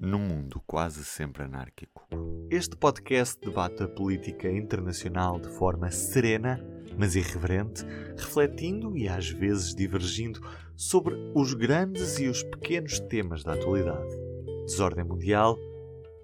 num mundo quase sempre anárquico. Este podcast debate a política internacional de forma serena, mas irreverente, refletindo e às vezes divergindo sobre os grandes e os pequenos temas da atualidade. Desordem Mundial,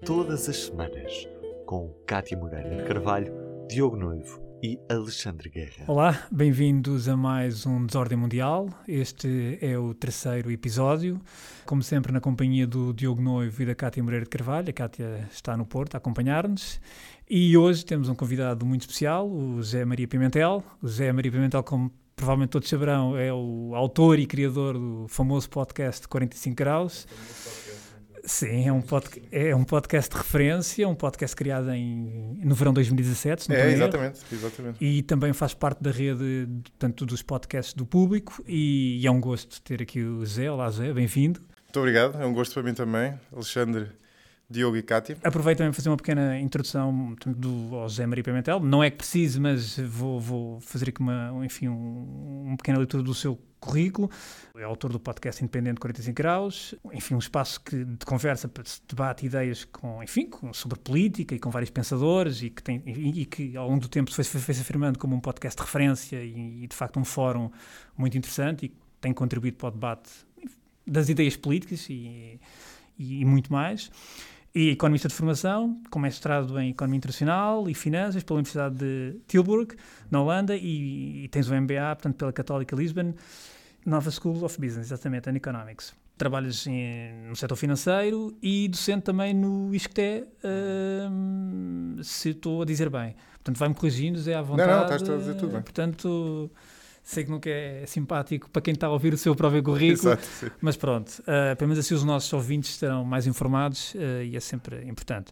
todas as semanas, com Cátia Moreira de Carvalho, Diogo Noivo e Alexandre Guerra. Olá, bem-vindos a mais um Desordem Mundial. Este é o terceiro episódio, como sempre na companhia do Diogo Noivo e da Cátia Moreira de Carvalho. A Cátia está no Porto a acompanhar-nos. E hoje temos um convidado muito especial, o José Maria Pimentel. O José Maria Pimentel, como provavelmente todos saberão, é o autor e criador do famoso podcast 45 Graus. Sim, é um, pod, é um podcast de referência, um podcast criado em, no verão de 2017. é, exatamente, exatamente. E também faz parte da rede tanto dos podcasts do público e, e é um gosto ter aqui o Zé. Olá Zé, bem-vindo. Muito obrigado, é um gosto para mim também. Alexandre, Diogo e Cátia. Aproveito também para fazer uma pequena introdução do, ao José Maria Pimentel. Não é que precise, mas vou, vou fazer aqui uma, enfim, um, uma pequena leitura do seu currículo. É autor do podcast Independente 45 Graus. Enfim, um espaço que, de conversa, debate ideias com, enfim, com, sobre política e com vários pensadores e que, tem, e, e que ao longo do tempo foi, foi, foi se afirmando como um podcast de referência e, e, de facto, um fórum muito interessante e tem contribuído para o debate das ideias políticas e, e muito mais e economista de formação, com mestrado em Economia Internacional e Finanças pela Universidade de Tilburg, na Holanda, e, e tens o MBA, portanto, pela Católica Lisbon, Nova School of Business, exatamente, and Economics. Trabalhas em, no setor financeiro e docente também no ISCTE, uh, se estou a dizer bem. Portanto, vai-me corrigindo, é à vontade. Não, não, estás a dizer tudo bem. Portanto, sei que nunca é simpático para quem está a ouvir o seu próprio currículo, Exato, mas pronto, uh, pelo menos assim os nossos ouvintes estarão mais informados uh, e é sempre importante.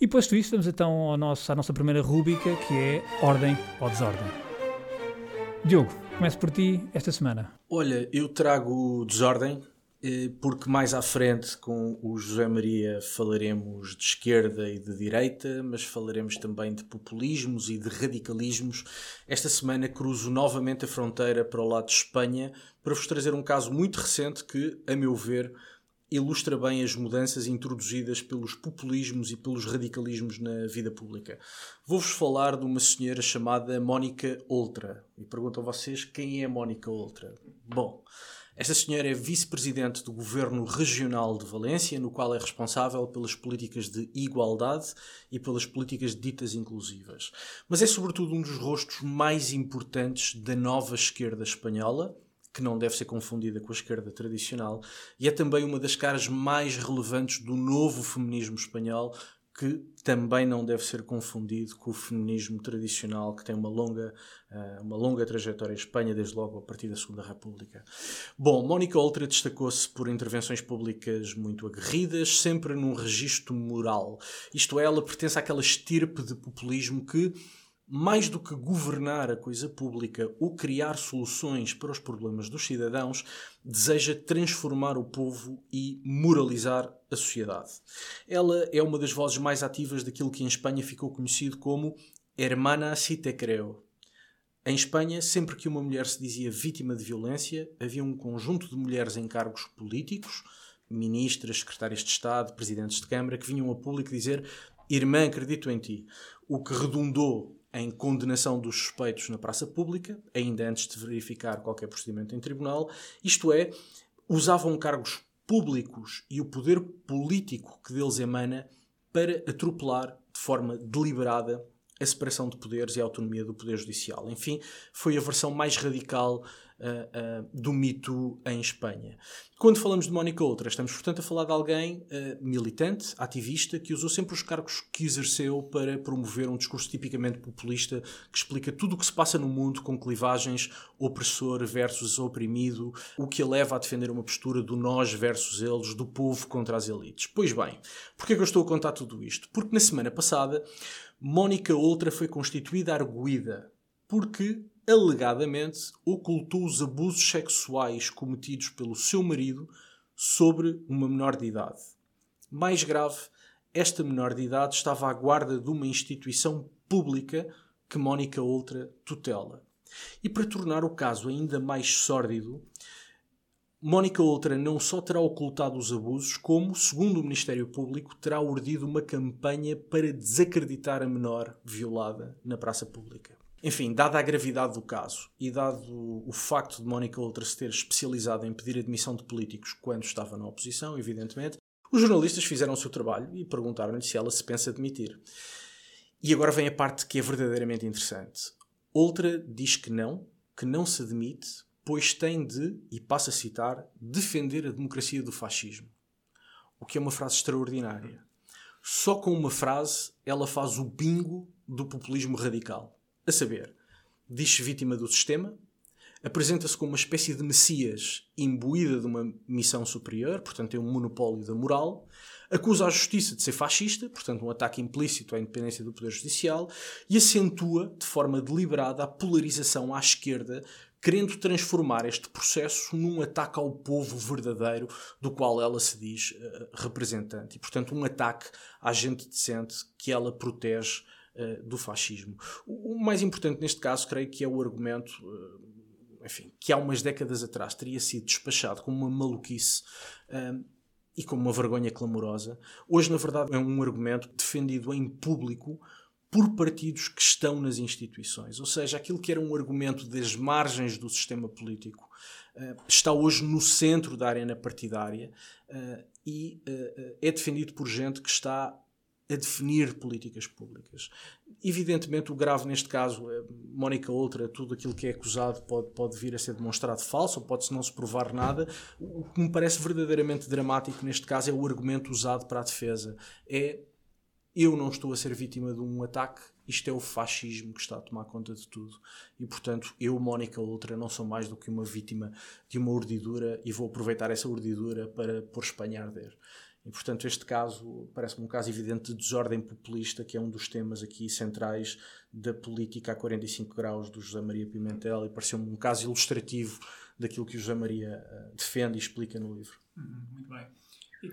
E posto isto, vamos então ao nosso, à nossa primeira rúbrica, que é Ordem ou Desordem. Diogo, começo por ti esta semana. Olha, eu trago desordem porque mais à frente com o José Maria falaremos de esquerda e de direita, mas falaremos também de populismos e de radicalismos. Esta semana cruzo novamente a fronteira para o lado de Espanha para vos trazer um caso muito recente que, a meu ver, ilustra bem as mudanças introduzidas pelos populismos e pelos radicalismos na vida pública. Vou-vos falar de uma senhora chamada Mónica Oltra. E pergunto a vocês quem é Mónica Oltra. Bom, esta senhora é vice-presidente do Governo Regional de Valência, no qual é responsável pelas políticas de igualdade e pelas políticas ditas inclusivas. Mas é sobretudo um dos rostos mais importantes da nova esquerda espanhola, que não deve ser confundida com a esquerda tradicional, e é também uma das caras mais relevantes do novo feminismo espanhol, que também não deve ser confundido com o feminismo tradicional que tem uma longa, uh, uma longa trajetória em Espanha, desde logo a partir da Segunda República. Bom, Mónica Oltra destacou-se por intervenções públicas muito aguerridas, sempre num registro moral. Isto é, ela pertence àquela estirpe de populismo que mais do que governar a coisa pública ou criar soluções para os problemas dos cidadãos, deseja transformar o povo e moralizar a sociedade. Ela é uma das vozes mais ativas daquilo que em Espanha ficou conhecido como Hermana si te creo. Em Espanha, sempre que uma mulher se dizia vítima de violência, havia um conjunto de mulheres em cargos políticos, ministras, secretárias de Estado, presidentes de Câmara, que vinham a público dizer Irmã, acredito em ti. O que redundou em condenação dos suspeitos na praça pública, ainda antes de verificar qualquer procedimento em tribunal, isto é, usavam cargos públicos e o poder político que deles emana para atropelar de forma deliberada a separação de poderes e a autonomia do poder judicial. Enfim, foi a versão mais radical uh, do mito em Espanha. Quando falamos de Mónica Outra, estamos, portanto, a falar de alguém uh, militante, ativista, que usou sempre os cargos que exerceu para promover um discurso tipicamente populista que explica tudo o que se passa no mundo com clivagens opressor versus oprimido, o que a leva a defender uma postura do nós versus eles, do povo contra as elites. Pois bem, porquê que eu estou a contar tudo isto? Porque na semana passada, Mónica Outra foi constituída arguída porque alegadamente ocultou os abusos sexuais cometidos pelo seu marido sobre uma menor de idade. Mais grave, esta menor de idade estava à guarda de uma instituição pública que Mónica Ultra tutela. E para tornar o caso ainda mais sórdido, Mónica Oltra não só terá ocultado os abusos, como, segundo o Ministério Público, terá urdido uma campanha para desacreditar a menor violada na praça pública. Enfim, dada a gravidade do caso e dado o facto de Mónica Oltra se ter especializado em pedir admissão de políticos quando estava na oposição, evidentemente, os jornalistas fizeram o seu trabalho e perguntaram-lhe se ela se pensa demitir. E agora vem a parte que é verdadeiramente interessante. Oltra diz que não, que não se demite, pois tem de, e passo a citar, defender a democracia do fascismo. O que é uma frase extraordinária. Só com uma frase ela faz o bingo do populismo radical. A saber, diz-se vítima do sistema, apresenta-se como uma espécie de messias imbuída de uma missão superior, portanto tem um monopólio da moral, acusa a justiça de ser fascista, portanto um ataque implícito à independência do poder judicial, e acentua de forma deliberada a polarização à esquerda, querendo transformar este processo num ataque ao povo verdadeiro do qual ela se diz uh, representante. E, portanto, um ataque à gente decente que ela protege uh, do fascismo. O, mais importante neste caso, creio que é o argumento. Uh, enfim, que há umas décadas atrás teria sido despachado como uma maluquice uh, e como uma vergonha clamorosa, hoje, na verdade, é um argumento defendido em público por partidos que estão nas instituições. Ou seja, aquilo que era um argumento das margens do sistema político está hoje no centro da arena partidária e é defendido por gente que está a definir políticas públicas. Evidentemente, o grave neste caso, é Mónica Outra, tudo aquilo que é acusado pode, pode vir a ser demonstrado falso, ou pode-se não se provar nada. O que me parece verdadeiramente dramático neste caso é o argumento usado para a defesa. É eu não estou a ser vítima de um ataque, isto é o fascismo que está a tomar conta de tudo. E portanto, eu, Mónica Outra, não sou mais do que uma vítima de uma urdidura e vou aproveitar essa urdidura para pôr Espanha a arder. E, portanto, este caso parece-me um caso evidente de desordem populista, que é um dos temas aqui centrais da política a 45 graus do José Maria Pimentel, e pareceu-me um caso ilustrativo daquilo que o José Maria uh, defende e explica no livro. Uhum, muito bem.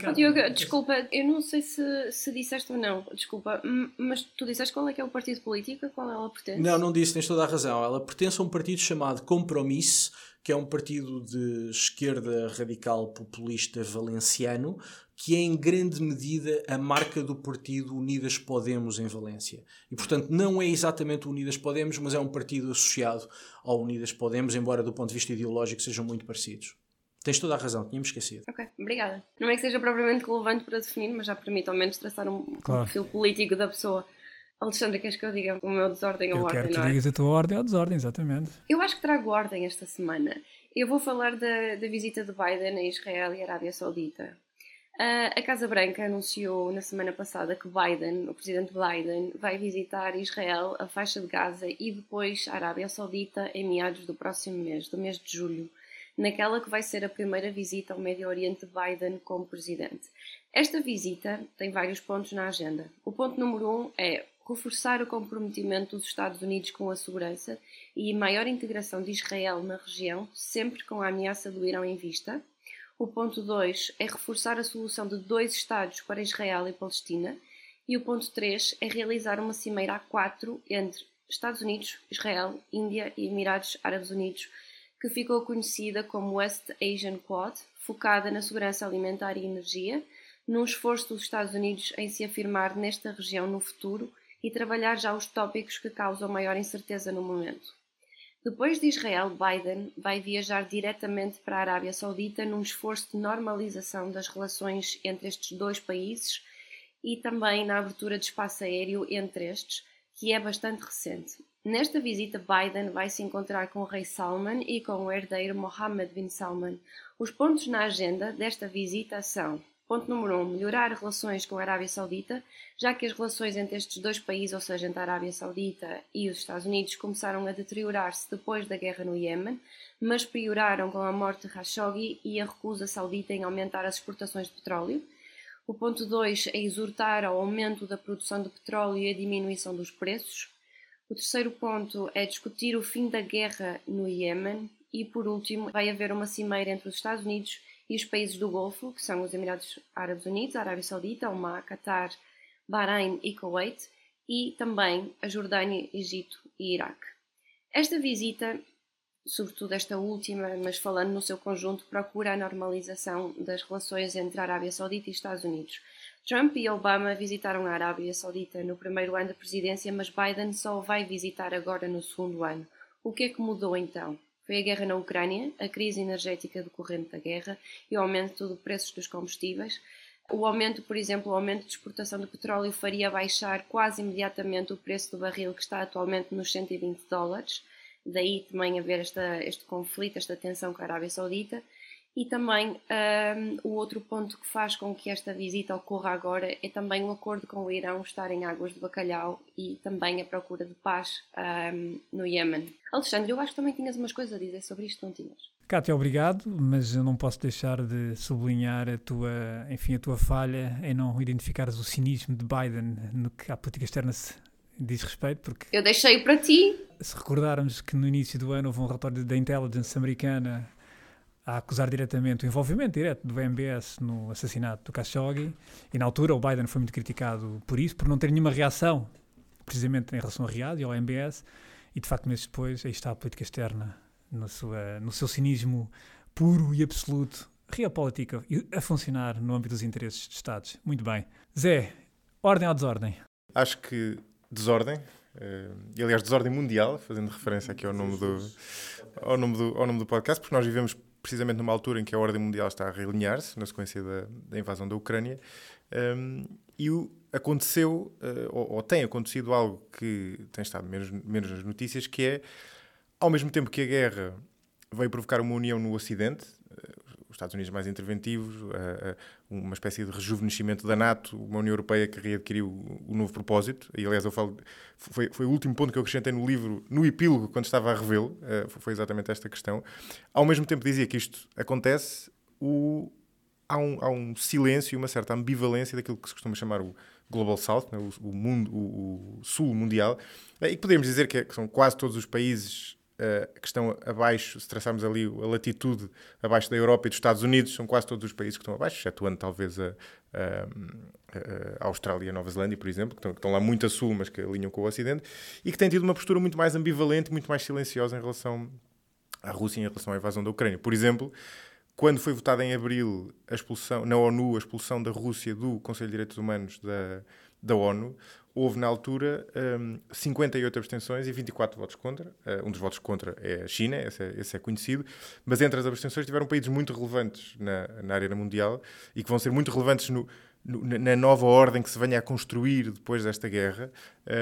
Oh, Diogo, desculpa, eu não sei se, se disseste ou não, desculpa, mas tu disseste qual é que é o partido político a qual ela pertence? Não, não disse, tens toda a razão. Ela pertence a um partido chamado Compromisso, que é um partido de esquerda radical populista valenciano, que é em grande medida a marca do partido Unidas Podemos em Valência. E, portanto, não é exatamente o Unidas Podemos, mas é um partido associado ao Unidas Podemos, embora do ponto de vista ideológico sejam muito parecidos. Tens toda a razão, tínhamos esquecido. Ok, obrigada. Não é que seja propriamente relevante para definir, mas já permite ao menos traçar um, claro. perfil político da pessoa. Alexandre, queres que eu diga o meu desordem ou ordem? Eu quero que tu é? digas a tua ordem ou desordem, exatamente. Eu acho que trago ordem esta semana. Eu vou falar da, da visita de Biden a Israel e Arábia Saudita. Uh, a Casa Branca anunciou na semana passada que Biden, o presidente Biden, vai visitar Israel, a faixa de Gaza e depois a Arábia Saudita em meados do próximo mês, do mês de julho naquela que vai ser a primeira visita ao Médio Oriente de Biden como presidente. Esta visita tem vários pontos na agenda. O ponto número um é reforçar o comprometimento dos Estados Unidos com a segurança e maior integração de Israel na região, sempre com a ameaça do Irão em vista. O ponto 2 é reforçar a solução de dois Estados para Israel e Palestina. E o ponto 3 é realizar uma cimeira A4 entre Estados Unidos, Israel, Índia e Emirados Árabes Unidos que ficou conhecida como West Asian Quad, focada na segurança alimentar e energia, num esforço dos Estados Unidos em se afirmar nesta região no futuro e trabalhar já os tópicos que causam maior incerteza no momento. Depois de Israel, Biden vai viajar diretamente para a Arábia Saudita num esforço de normalização das relações entre estes dois países e também na abertura de espaço aéreo entre estes, que é bastante recente. Nesta visita, Biden vai se encontrar com o rei Salman e com o herdeiro Mohammed bin Salman. Os pontos na agenda desta visita são: ponto número 1, um, melhorar relações com a Arábia Saudita, já que as relações entre estes dois países, ou seja, entre a Arábia Saudita e os Estados Unidos, começaram a deteriorar-se depois da guerra no Iêmen, mas pioraram com a morte de Khashoggi e a recusa saudita em aumentar as exportações de petróleo. O ponto 2 é exortar ao aumento da produção de petróleo e a diminuição dos preços. O terceiro ponto é discutir o fim da guerra no Iêmen e, por último, vai haver uma cimeira entre os Estados Unidos e os países do Golfo, que são os Emirados Árabes Unidos, Arábia Saudita, Oman, Qatar, Bahrein e Kuwait, e também a Jordânia, Egito e Iraque. Esta visita sobretudo esta última, mas falando no seu conjunto, procura a normalização das relações entre a Arábia Saudita e Estados Unidos. Trump e Obama visitaram a Arábia Saudita no primeiro ano da presidência, mas Biden só vai visitar agora no segundo ano. O que é que mudou então? Foi a guerra na Ucrânia, a crise energética decorrente da guerra e o aumento dos preços dos combustíveis. O aumento, por exemplo, o aumento de exportação de petróleo faria baixar quase imediatamente o preço do barril, que está atualmente nos 120 dólares. Daí também haver esta, este conflito, esta tensão com a Arábia Saudita. E também um, o outro ponto que faz com que esta visita ocorra agora é também um acordo com o Irão estar em águas de bacalhau e também a procura de paz um, no Iêmen. Alexandre, eu acho que também tinhas umas coisas a dizer sobre isto, não tinhas? Cátia, obrigado, mas eu não posso deixar de sublinhar a tua, enfim, a tua falha em não identificares o cinismo de Biden no que à política externa se diz respeito, porque... Eu deixei para ti. Se recordarmos que no início do ano houve um relatório da intelligence americana a acusar diretamente o envolvimento direto do MBS no assassinato do Khashoggi e na altura o Biden foi muito criticado por isso, por não ter nenhuma reação precisamente em relação a Riad e ao MBS e de facto meses depois aí está a política externa no, sua, no seu cinismo puro e absoluto realpolitica a funcionar no âmbito dos interesses de Estados. Muito bem. Zé, ordem ou desordem? Acho que desordem, uh, e aliás desordem mundial, fazendo referência aqui ao nome do, ao nome do, ao nome do podcast, porque nós vivemos precisamente numa altura em que a ordem mundial está a realinhar-se, na sequência da, da, invasão da Ucrânia, um, e o, aconteceu, uh, ou, ou, tem acontecido algo que tem estado menos, menos nas notícias, que é, ao mesmo tempo que a guerra veio provocar uma união no Ocidente, os Estados Unidos mais interventivos, uma espécie de rejuvenescimento da NATO, uma União Europeia que readquiriu o novo propósito. E, aliás, eu falo, foi, foi o último ponto que eu acrescentei no livro, no epílogo, quando estava a revê-lo, eh, foi exatamente esta questão. Ao mesmo tempo dizia que isto acontece, o, há, um, há um silêncio e uma certa ambivalência daquilo que se costuma chamar o Global South, né, o, o, mundo, o, o, Sul mundial, eh, e que podemos dizer que, é, que são quase todos os países uh, que estão abaixo, se traçarmos ali a latitude abaixo da Europa e dos Estados Unidos, são quase todos os países que estão abaixo, excetuando talvez a, a, a Austrália e a Nova Zelândia, por exemplo, que estão, que estão, lá muito a sul, mas que alinham com o Ocidente, e que têm tido uma postura muito mais ambivalente, muito mais silenciosa em relação à Rússia, em relação à invasão da Ucrânia. Por exemplo, quando foi votada em abril a expulsão, na ONU a expulsão da Rússia do Conselho de Direitos Humanos da, da ONU, houve na altura um, 58 abstenções e 24 votos contra. Uh, um dos votos contra é a China, esse é, esse é, conhecido, mas entre as abstenções tiveram países muito relevantes na, na área mundial e que vão ser muito relevantes no, no, na nova ordem que se venha a construir depois desta guerra,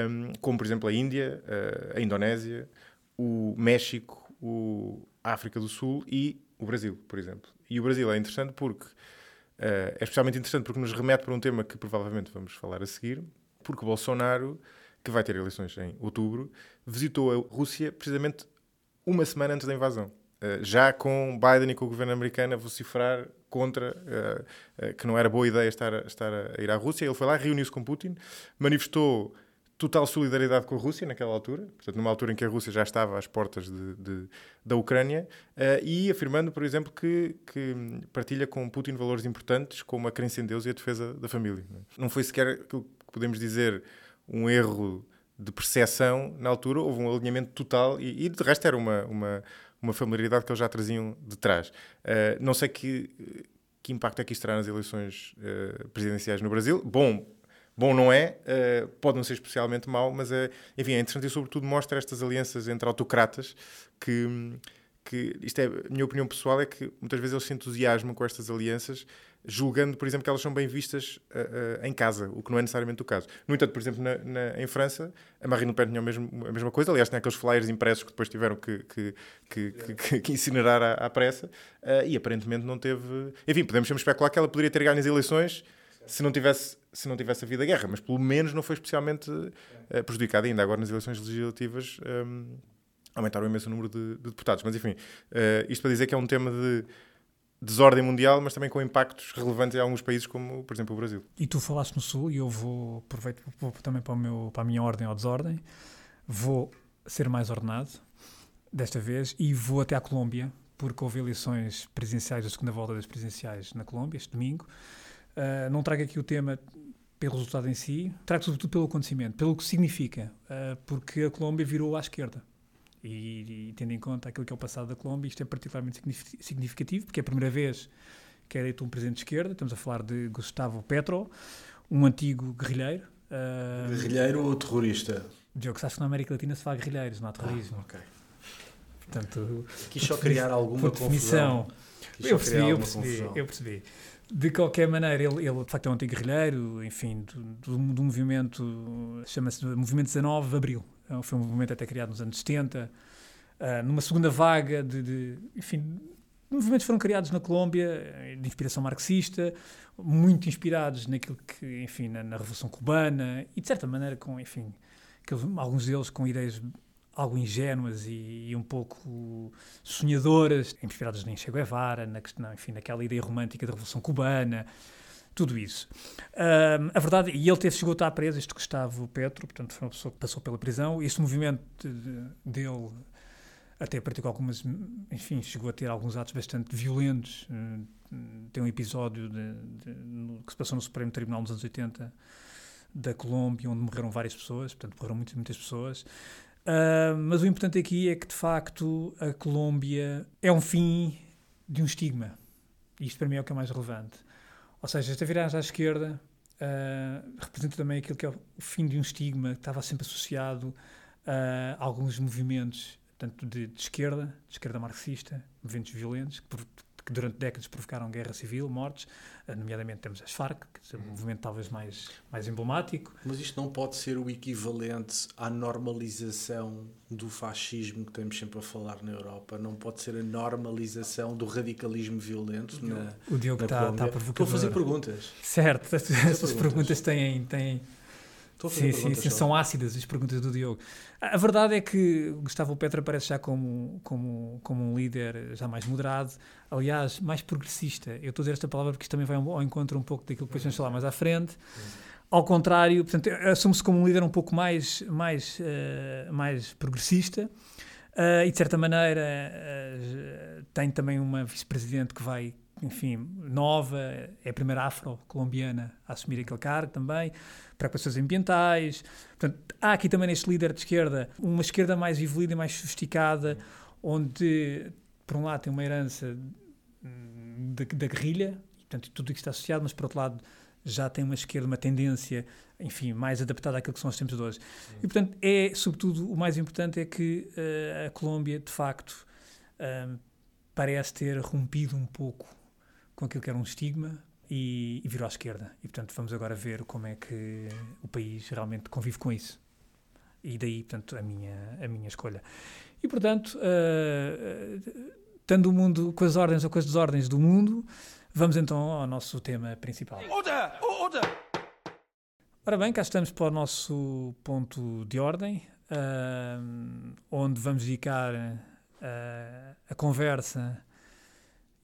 um, como por exemplo a Índia, uh, a Indonésia, o México, o, a África do Sul e o Brasil, por exemplo. E o Brasil é interessante porque Uh, é especialmente interessante porque nos remete para um tema que provavelmente vamos falar a seguir, porque Bolsonaro, que vai ter eleições em outubro, visitou a Rússia precisamente uma semana antes da invasão. Uh, já com Biden e com o governo americano a contra uh, uh, que não era boa ideia estar, estar a ir à Rússia. Ele foi lá, reuniu-se com Putin, manifestou total solidariedade com a Rússia naquela altura, portanto, numa altura em que a Rússia já estava às portas de, de, da Ucrânia, e afirmando, por exemplo, que, que, partilha com Putin valores importantes como a crença em Deus e a defesa da família. Não foi sequer aquilo podemos dizer um erro de percepção na altura, houve um alinhamento total e, e de resto era uma, uma, uma familiaridade que eles já traziam de trás. Uh, não sei que, que impacto é que isto terá nas eleições uh, presidenciais no Brasil. Bom, bom não é, uh, pode não ser especialmente mau, mas uh, enfim, é interessante e sobretudo mostra estas alianças entre autocratas que, que isto é, a minha opinião pessoal é que muitas vezes eles se entusiasmam com estas alianças, julgando, por exemplo, que elas são bem vistas uh, em casa, o que não é necessariamente o caso. No entanto, por exemplo, na, na, em França, a Marine Le Pen tinha a mesma coisa, aliás, tinha aqueles flyers impressos que depois tiveram que, que, que, que, que incinerar à, à pressa, e aparentemente não teve. Enfim, podemos sempre especular que ela poderia ter ganho as eleições se não tivesse se não tivesse havido a guerra, mas pelo menos não foi especialmente uh, prejudicado ainda. Agora nas eleições legislativas um, aumentaram imenso o número de, de deputados. Mas enfim, uh, isto para dizer que é um tema de desordem mundial, mas também com impactos relevantes em alguns países, como por exemplo o Brasil. E tu falaste no Sul, e eu vou, aproveito vou também para, meu, para a minha ordem ou desordem, vou ser mais ordenado desta vez e vou até à Colômbia, porque houve eleições presidenciais, a segunda volta das presidenciais na Colômbia, este domingo. Uh, não trago aqui o tema pelo resultado em si, trago sobretudo pelo acontecimento, pelo que significa, uh, porque a Colômbia virou à esquerda. E, e, tendo em conta aquilo que é o passado da Colômbia, isto é particularmente significativo, porque é a primeira vez que é eleito um presidente de esquerda. Estamos a falar de Gustavo Petro, um antigo guerrilheiro. Uh, guerrilheiro ou terrorista? Diogo, sabes que na América Latina se fala guerrilheiros, não há terrorismo. Ah, ok. Portanto, Quis só criar alguma definição, confusão. Eu percebi, eu percebi, eu percebi. De qualquer maneira, ele, ele de facto é um antigo guerrilheiro, enfim, do, do, do movimento, chama-se Movimento 19 de Abril. É foi um movimento até criado nos anos 70, uh, numa segunda vaga de, de, enfim, movimentos foram criados na Colômbia de inspiração marxista, muito inspirados naquilo que, enfim, na, na Revolução Cubana e de certa maneira com, enfim, alguns deles com ideias algo ingênuas e, e, um pouco sonhadoras, inspiradas em Che Guevara, na questão, enfim, naquela ideia romântica da Revolução Cubana, tudo isso. A verdade, e ele teve, chegou a estar preso, este Gustavo Petro, portanto foi uma pessoa que passou pela prisão, este movimento de, dele até praticou algumas, enfim, chegou a ter alguns atos bastante violentos, tem um episódio de, de, no, que se passou no Supremo Tribunal nos anos 80 da Colômbia, onde morreram várias pessoas, portanto morreram muitas, muitas pessoas, Uh, mas o importante aqui é que, de facto, a Colômbia é um fim de um estigma. Isto, para mim, é o que é mais relevante. Ou seja, esta viragem à esquerda uh, representa também aquilo que é o fim de um estigma que estava sempre associado a alguns movimentos, tanto de, de esquerda, de esquerda marxista, movimentos violentos, que, que durante décadas provocaram guerra civil, mortes, eh, nomeadamente temos as Farc, que é um movimento talvez mais, mais emblemático. Mas isto não pode ser o equivalente à normalização do fascismo que temos sempre a falar na Europa, não pode ser a normalização do radicalismo violento na O Diogo está tá provocador. Estou a fazer perguntas. Certo, essas perguntas têm, têm, Estou a fazer sim, sim, sim, são ácidas as perguntas do Diogo. A verdade é que Gustavo Petro aparece já como, como, como um líder já mais moderado, aliás, mais progressista. Eu estou a dizer esta palavra porque isto também vai ao encontro um pouco daquilo que depois vamos falar mais à frente. Ao contrário, portanto, assume-se como um líder um pouco mais, mais, uh, mais progressista uh, e, de certa maneira, uh, tem também uma vice-presidente que vai enfim, nova, é a primeira afro-colombiana a assumir aquele cargo também, preocupações ambientais. Portanto, há aqui também neste líder de esquerda uma esquerda mais evoluída e mais sofisticada, onde, por um lado, tem uma herança da, da guerrilha, portanto, tudo o que está associado, mas, por outro lado, já tem uma esquerda, uma tendência, enfim, mais adaptada àquilo que são os tempos de hoje. E, portanto, é, sobretudo, o mais importante é que uh, a Colômbia, de facto, uh, parece ter rompido um pouco com aquilo que era um estigma e, e virou à esquerda. E, portanto, vamos agora ver como é que o país realmente convive com isso. E daí, portanto, a minha, a minha escolha. E, portanto, uh, tendo o mundo com as ordens ou com as desordens do mundo, vamos então ao nosso tema principal. Order! Order! Ora bem, cá estamos para o nosso ponto de ordem, uh, onde vamos dedicar uh, a conversa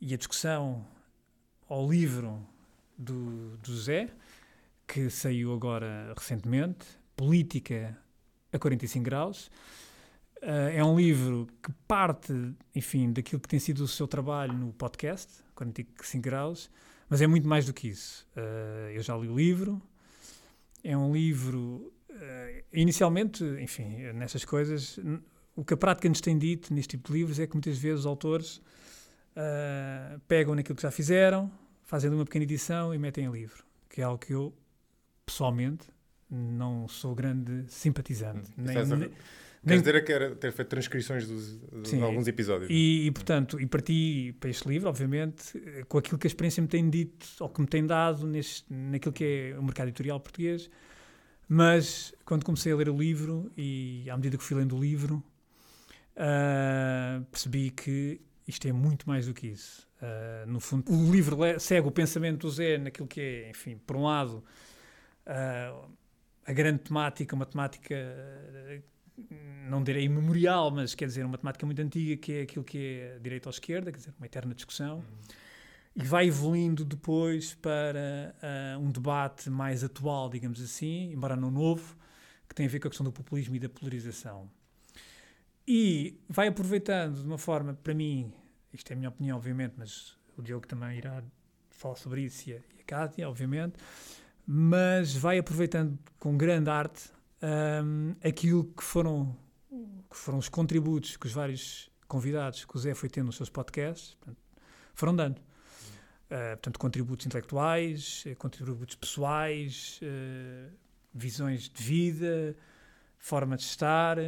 e a discussão ao livro do, do Zé, que saiu agora recentemente, Política a 45 Graus. Uh, é um livro que parte, enfim, daquilo que tem sido o seu trabalho no podcast, 45 Graus, mas é muito mais do que isso. Uh, eu já li o livro, é um livro. Uh, inicialmente, enfim, nessas coisas, o que a prática nos tem dito neste tipo de livros é que muitas vezes os autores uh, pegam naquilo que já fizeram, fazem uma pequena edição e metem em livro, que é algo que eu, pessoalmente, não sou grande simpatizante. Hum, nem, nem, Quer dizer que era ter feito transcrições dos, de alguns episódios. E, e, portanto, e parti para este livro, obviamente, com aquilo que a experiência me tem dito, ou que me tem dado neste, naquilo que é o mercado editorial português. Mas, quando comecei a ler o livro, e à medida que fui lendo o livro, uh, percebi que isto é muito mais do que isso. Uh, no fundo, o livro segue o pensamento do Zé naquilo que é, enfim, por um lado, uh, a grande temática, uma temática, não direi imemorial, mas quer dizer, uma temática muito antiga, que é aquilo que é direita ou esquerda, quer dizer, uma eterna discussão. Uhum. E vai evoluindo depois para uh, um debate mais atual, digamos assim, embora não novo, que tem a ver com a questão do populismo e da polarização. E vai aproveitando de uma forma, para mim, isto é a minha opinião, obviamente, mas o Diogo também irá falar sobre isso e a, Cátia, obviamente, mas vai aproveitando com grande arte um, aquilo que foram que foram os contributos que os vários convidados que o Zé foi tendo nos seus podcasts, portanto, foram dando. Uh, portanto, contributos intelectuais, eh, contributos pessoais, uh, visões de vida, forma de estar.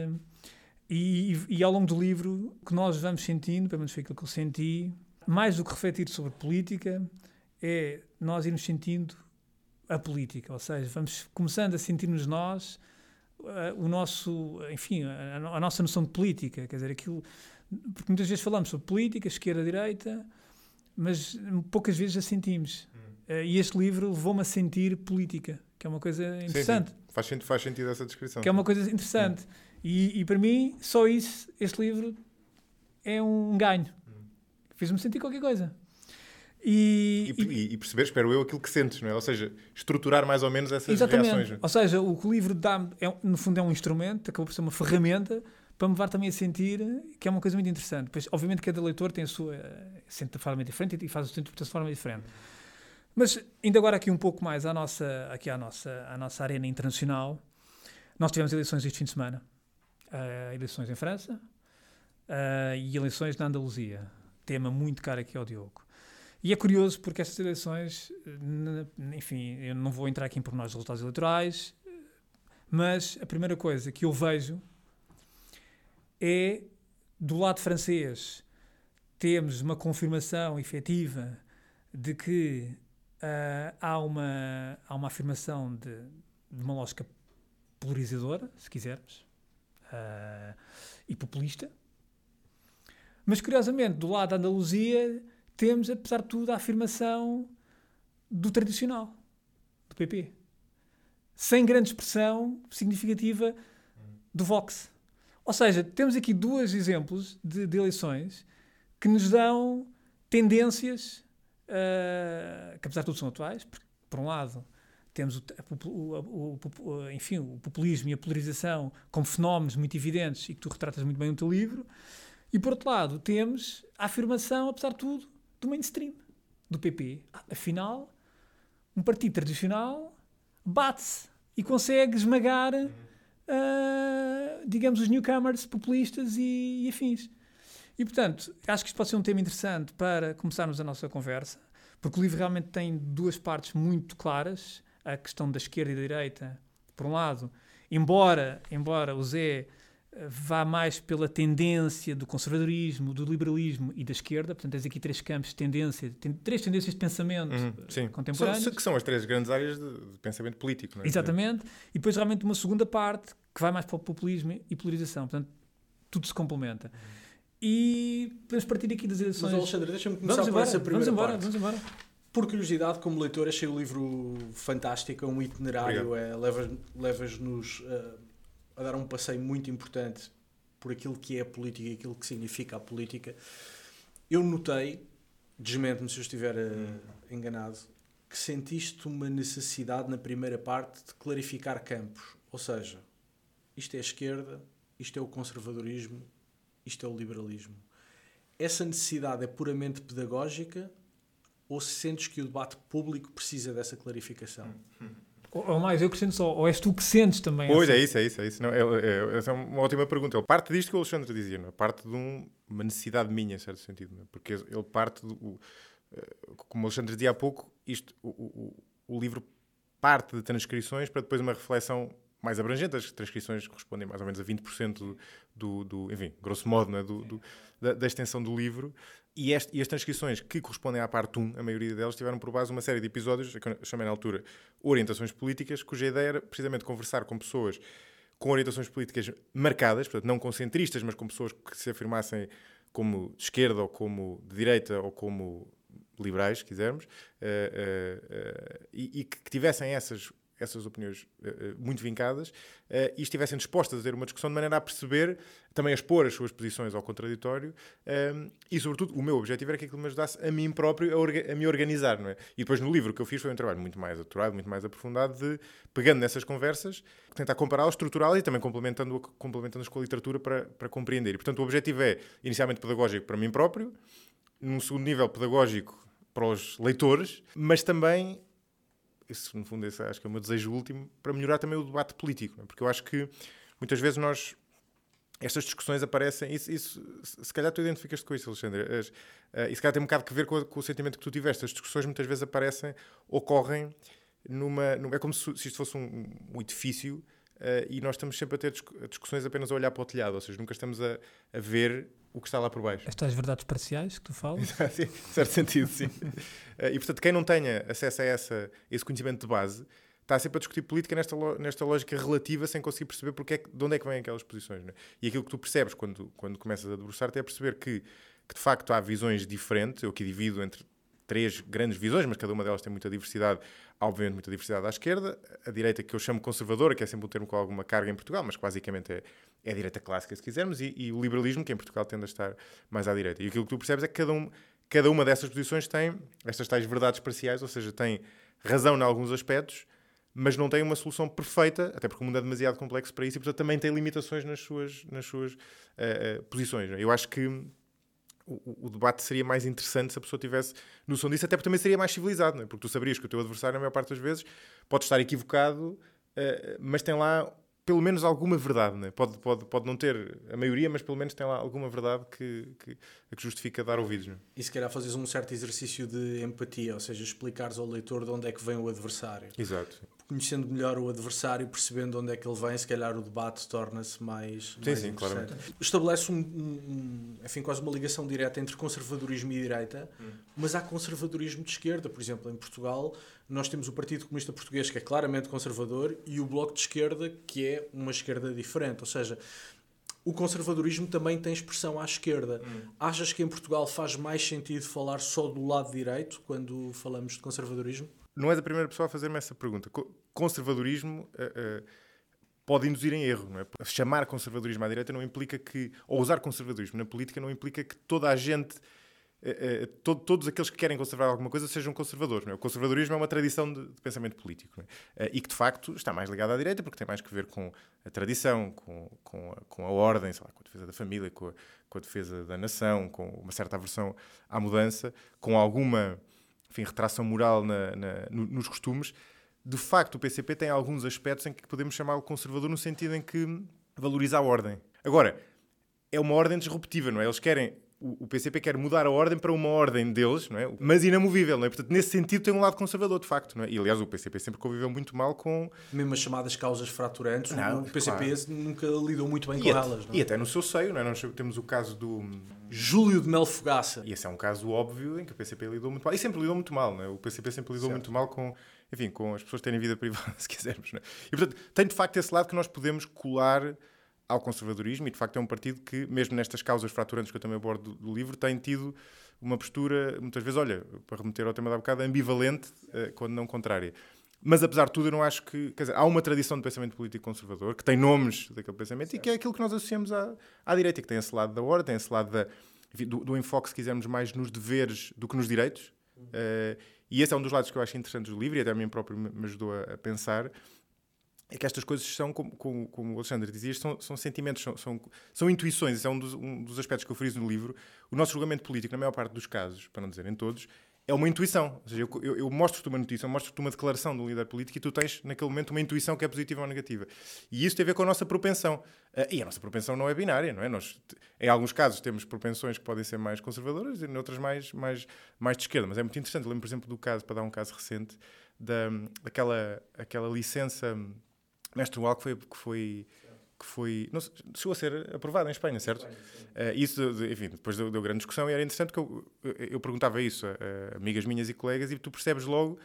E, e, ao longo do livro, o que nós vamos sentindo, pelo menos foi aquilo que eu senti, mais do que refletir sobre política, é nós irmos sentindo a política, ou seja, vamos começando a sentir-nos nós uh, o nosso, enfim, a, a, nossa noção de política, quer dizer, aquilo, porque muitas vezes falamos sobre política, esquerda, direita, mas poucas vezes a sentimos. Hum. Uh, e este livro levou-me a sentir política, que é uma coisa interessante. Sim, sim. Faz, faz sentido essa descrição. Que é uma coisa interessante. Hum. E, e, para mim, só isso, este livro é um ganho. Hum. Fez-me sentir qualquer coisa. E, e, e, perceber, espero eu, aquilo que sentes, não é? Ou seja, estruturar mais ou menos essas exatamente. reações. É? Ou seja, o que o livro dá, é, no fundo, é um instrumento, acabou por ser uma ferramenta para me levar também a sentir que é uma coisa muito interessante. Pois, obviamente, cada leitor tem a sua. sente de forma diferente e faz a sua interpretação de forma diferente. Mas, ainda agora aqui um pouco mais à nossa, aqui à nossa, à nossa arena internacional, nós tivemos eleições este fim de semana. Uh, eleições em França uh, e eleições na Andaluzia. Tema muito caro aqui ao Diogo. E é curioso porque estas eleições, enfim, eu não vou entrar aqui em pormenores dos resultados eleitorais, mas a primeira coisa que eu vejo é, do lado francês, temos uma confirmação efetiva de que uh, há, uma, há uma afirmação de, de uma lógica polarizadora, se quisermos, uh, e populista. Mas, curiosamente, do lado da Andaluzia temos, apesar de tudo, a afirmação do tradicional, do PP. Sem grande expressão significativa do Vox. Ou seja, temos aqui dois exemplos de, de eleições que nos dão tendências uh, que, apesar de tudo, são atuais. Porque, por um lado, temos o, o, o, enfim, o populismo e a polarização como fenómenos muito evidentes e que tu retratas muito bem no teu livro. E, por outro lado, temos a afirmação, apesar de tudo, do mainstream, do PP. Ah, afinal, um partido tradicional bate-se e consegue esmagar, uh, digamos, os newcomers populistas e, e afins. E, portanto, acho que isto pode ser um tema interessante para começarmos a nossa conversa, porque o livro realmente tem duas partes muito claras. A questão da esquerda e da direita, por um lado, embora, embora o Zé vá mais pela tendência do conservadorismo, do liberalismo e da esquerda. Portanto, tens aqui três campos de tendência, tem três tendências de pensamento uhum, contemporâneos. São, que são as três grandes áreas de, de pensamento político. Não é? Exatamente. E depois, realmente, uma segunda parte que vai mais para o populismo e polarização. Portanto, tudo se complementa. Uhum. E podemos partir aqui das eleições. Mas, Alexandre, deixa-me começar vamos por embora, essa primeira vamos embora, parte. Vamos embora. Por curiosidade, como leitor, achei o livro fantástico, é um itinerário, é, levas-nos levas uh, a dar um passeio muito importante por aquilo que é a política e aquilo que significa a política. Eu notei, desmente-me se eu estiver uh, enganado, que sentiste uma necessidade na primeira parte de clarificar campos. Ou seja, isto é a esquerda, isto é o conservadorismo, isto é o liberalismo. Essa necessidade é puramente pedagógica ou se sentes que o debate público precisa dessa clarificação? Ou mais, eu acrescento só, ou és tu que sentes também? Pois, assim? é isso, é isso. É isso. Não, é, é, essa é uma ótima pergunta. Ele parte disto que o Alexandre dizia, não é? parte de um, uma necessidade minha, em certo sentido. Não é? Porque ele parte, do, o, eh, como o Alexandre dizia há pouco, isto, o, o, o livro parte de transcrições para depois uma reflexão mais abrangente. As transcrições correspondem mais ou menos a 20% do, do, enfim, grosso modo, é? do, do da, da, extensão do livro. E, este, e, as transcrições que correspondem à parte 1, a maioria delas, tiveram por base uma série de episódios, que eu chamei na altura Orientações Políticas, cuja ideia era precisamente conversar com pessoas com orientações políticas marcadas, portanto, não com centristas, mas com pessoas que se afirmassem como de esquerda ou como de direita ou como liberais, se quisermos, uh, uh, uh, e, e, que tivessem essas essas opiniões uh, muito vincadas uh, e estivessem dispostas a ter uma discussão de maneira a perceber, também a expor as suas posições ao contraditório e, sobretudo, o meu objetivo era que aquilo me ajudasse a mim próprio a, a, me organizar, não é? E depois no livro que eu fiz foi um trabalho muito mais aturado, muito mais aprofundado de, pegando nessas conversas, tentar compará-las, estruturá-las e também complementando-as complementando com a literatura para, para compreender. E, portanto, o objetivo é, inicialmente, pedagógico para mim próprio, num segundo nível, pedagógico para os leitores, mas também isso, no fundo, esse, acho que é o meu desejo último, para melhorar também o debate político. É? Porque eu acho que muitas vezes nós estas discussões aparecem, isso, isso, se calhar tu identificas-te com isso, Alexandre, as, uh, e se calhar tem um bocado a ver com, com, o sentimento que tu tiveste. As discussões muitas vezes aparecem, ocorrem numa. numa é como se, se isto fosse um, um edifício uh, e nós estamos sempre a ter discussões apenas a olhar para o telhado, ou seja, nunca estamos a, a ver o que está lá por baixo. Estas verdades parciais que tu falas? sim, certo sentido, sim. uh, e portanto, quem não tenha acesso a essa, esse conhecimento de base está sempre a discutir política nesta, nesta lógica relativa sem conseguir perceber porque é, de onde é que vêm aquelas posições. É? E aquilo que tu percebes quando, quando começas a debruçar-te é perceber que, que de facto há visões diferentes, eu que divido entre três grandes visões, mas cada uma delas tem muita diversidade, obviamente muita diversidade à esquerda, a direita que eu chamo conservadora, que é sempre um termo com alguma carga em Portugal, mas que basicamente é, é a direita clássica, se quisermos, e, e, o liberalismo, que em Portugal tende a estar mais à direita. E aquilo que tu percebes é que cada, um, cada uma dessas posições tem estas tais verdades parciais, ou seja, tem razão em alguns aspectos, mas não tem uma solução perfeita, até porque o mundo é demasiado complexo para isso e, portanto, também tem limitações nas suas, nas suas uh, uh, posições. É? Eu acho que o, o, debate seria mais interessante se a pessoa tivesse noção disso, até porque também seria mais civilizado, é? porque tu saberias que o teu adversário, na maior parte das vezes, pode estar equivocado, uh, mas tem lá pelo menos alguma verdade, né? pode, pode, pode não ter a maioria, mas pelo menos tem lá alguma verdade que, que, que justifica dar ouvidos. Né? E se calhar fazes um certo exercício de empatia, ou seja, explicares ao leitor de onde é que vem o adversário. Exato. Conhecendo melhor o adversário, percebendo onde é que ele vem, se calhar o debate torna-se mais, sim, mais sim, interessante. Claramente. Estabelece um, um, enfim, quase uma ligação direta entre conservadorismo e direita, hum. mas há conservadorismo de esquerda. Por exemplo, em Portugal, nós temos o Partido Comunista Português, que é claramente conservador, e o Bloco de Esquerda, que é uma esquerda diferente. Ou seja, o conservadorismo também tem expressão à esquerda. Hum. Achas que em Portugal faz mais sentido falar só do lado direito quando falamos de conservadorismo? Não és a primeira pessoa a fazer-me essa pergunta. Conservadorismo uh, uh, pode induzir em erro. Não é? Chamar conservadorismo à direita não implica que. Ou usar conservadorismo na política não implica que toda a gente Uh, todo, todos aqueles que querem conservar alguma coisa sejam conservadores. É? O conservadorismo é uma tradição de, de pensamento político é? e que, de facto, está mais ligado à direita porque tem mais que ver com a tradição, com, com, a, com a ordem, lá, com a defesa da família, com a, com a, defesa da nação, com uma certa aversão à mudança, com alguma enfim, retração moral na, na, no, nos costumes. De facto, o PCP tem alguns aspectos em que podemos chamá-lo conservador no sentido em que valoriza a ordem. Agora, é uma ordem disruptiva, não é? Eles querem o, PCP quer mudar a ordem para uma ordem deles, não é? mas inamovível. Não é? Portanto, nesse sentido, tem um lado conservador, de facto. Não é? E, aliás, o PCP sempre conviveu muito mal com. Mesmo as chamadas causas fraturantes, não, o PCP claro. nunca lidou muito bem e com até, elas. Não é? E até no seu seio, não é? nós temos o caso do. Júlio de Mel Fogaça. E esse é um caso óbvio em que o PCP lidou muito mal. E sempre lidou muito mal. Não é? O PCP sempre lidou certo. muito mal com enfim, com as pessoas terem vida privada, se quisermos. É? E, portanto, tem de facto esse lado que nós podemos colar ao conservadorismo e, de facto, é um partido que, mesmo nestas causas fraturantes que eu também abordo do, do livro, tem tido uma postura, muitas vezes, olha, para remeter ao tema da bocada, ambivalente, uh, quando não contrária. Mas, apesar de tudo, eu não acho que. Quer dizer, há uma tradição de pensamento político conservador que tem nomes daquele pensamento certo. e que é aquilo que nós associamos à, à direita, que tem esse lado da ordem, tem esse lado da, do, do, enfoque, se quisermos, mais nos deveres do que nos direitos. Uh, e esse é um dos lados que eu acho interessantes do livro e até a mim próprio me ajudou a, a pensar é que estas coisas são, como, como, como o Alexandre dizia, são, são sentimentos, são, são, são, intuições. Esse é um dos, um dos aspectos que eu friso no livro. O nosso julgamento político, na maior parte dos casos, para não dizer em todos, é uma intuição. Ou seja, eu, eu, eu mostro-te uma notícia, eu mostro-te uma declaração de um líder político e tu tens, naquele momento, uma intuição que é positiva ou negativa. E isso tem a ver com a nossa propensão. Uh, e a nossa propensão não é binária, não é? Nós, em alguns casos, temos propensões que podem ser mais conservadoras e, em outras, mais, mais, mais de esquerda. Mas é muito interessante. Lembro, por exemplo, do caso, para dar um caso recente, da, daquela aquela licença mestre Wall que foi, que foi que foi. Não, chegou a ser aprovado em Espanha, certo? Uh, isso, enfim, depois deu, deu, grande discussão e era interessante que eu, eu perguntava isso a, a, amigas minhas e colegas e tu percebes logo,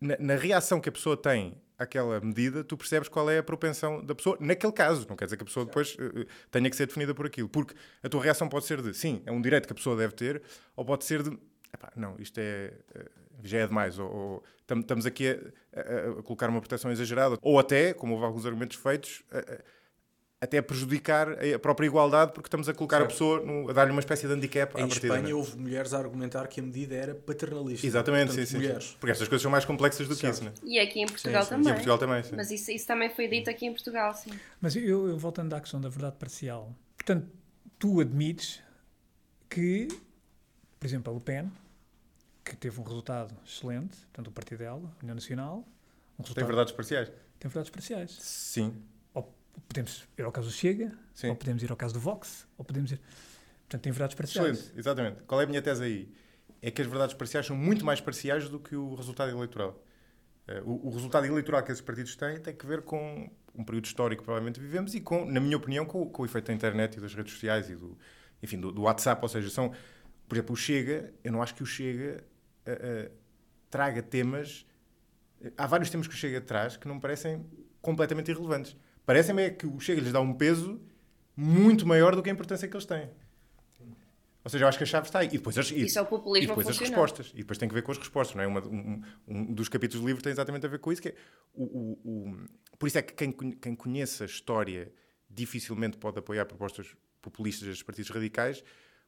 na, na, reação que a pessoa tem àquela medida, tu percebes qual é a propensão da pessoa, naquele caso. Não quer dizer que a pessoa depois uh, tenha que ser definida por aquilo, porque a tua reação pode ser de sim, é um direito que a pessoa deve ter, ou pode ser de epá, não, isto é. Uh, já é demais, ou, ou estamos aqui a, a, a, colocar uma proteção exagerada, ou até, como houve alguns argumentos feitos, a, até a prejudicar a própria igualdade, porque estamos a colocar certo. a pessoa, no, a dar-lhe uma espécie de handicap Em Espanha né? houve mulheres a argumentar que a medida era paternalista. Exatamente, sim, sim, mulheres. Porque estas coisas são mais complexas do certo. que isso, né? E aqui em Portugal sim, também. E em Portugal também, sim. Mas isso, isso também foi dito aqui em Portugal, sim. Mas eu, eu voltando à questão da verdade parcial, portanto, tu admites que, por exemplo, a Le Pen que teve um resultado excelente, tanto o partido dela, a União Nacional. Um tem verdades parciais? Tem verdades parciais. Sim. Ou podemos ir ao caso do Chega, Sim. ou podemos ir ao caso do Vox, ou podemos ir. Portanto, tem verdades parciais. Excelente, exatamente. Qual é a minha tese aí? É que as verdades parciais são muito mais parciais do que o resultado eleitoral. Eh, o, o resultado eleitoral que esses partidos têm tem que ver com um período histórico que provavelmente vivemos e com, na minha opinião, com, com o efeito da internet e das redes sociais e do, enfim, do, do WhatsApp. Ou seja, são, por exemplo, o Chega, eu não acho que o Chega eh, eh, traga temas. Há vários temas que o Chega traz que não me parecem completamente irrelevantes. Parecem-me é que o Chega lhes dá um peso muito maior do que a importância que eles têm. Ou seja, eu acho que a chave está aí. E depois as, e, Isso é o populismo e depois as respostas. E depois tem que ver com as respostas, não é? Uma, um, um dos capítulos do livro tem exatamente a ver com isso. Que é o, o, o- por isso é que quem, quem conhece a história dificilmente pode apoiar propostas populistas destes partidos radicais,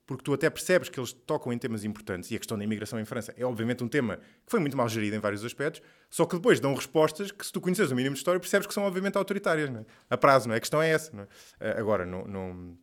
porque tu até percebes que eles tocam em temas importantes. E a questão da imigração em França é, obviamente, um tema que foi muito mal gerido em vários aspectos, só que depois dão respostas que, se tu conheces o mínimo de história, percebes que são, obviamente, autoritárias. Não é? A prazo, não é? A questão é essa. Não é? Ah, Agora, não- não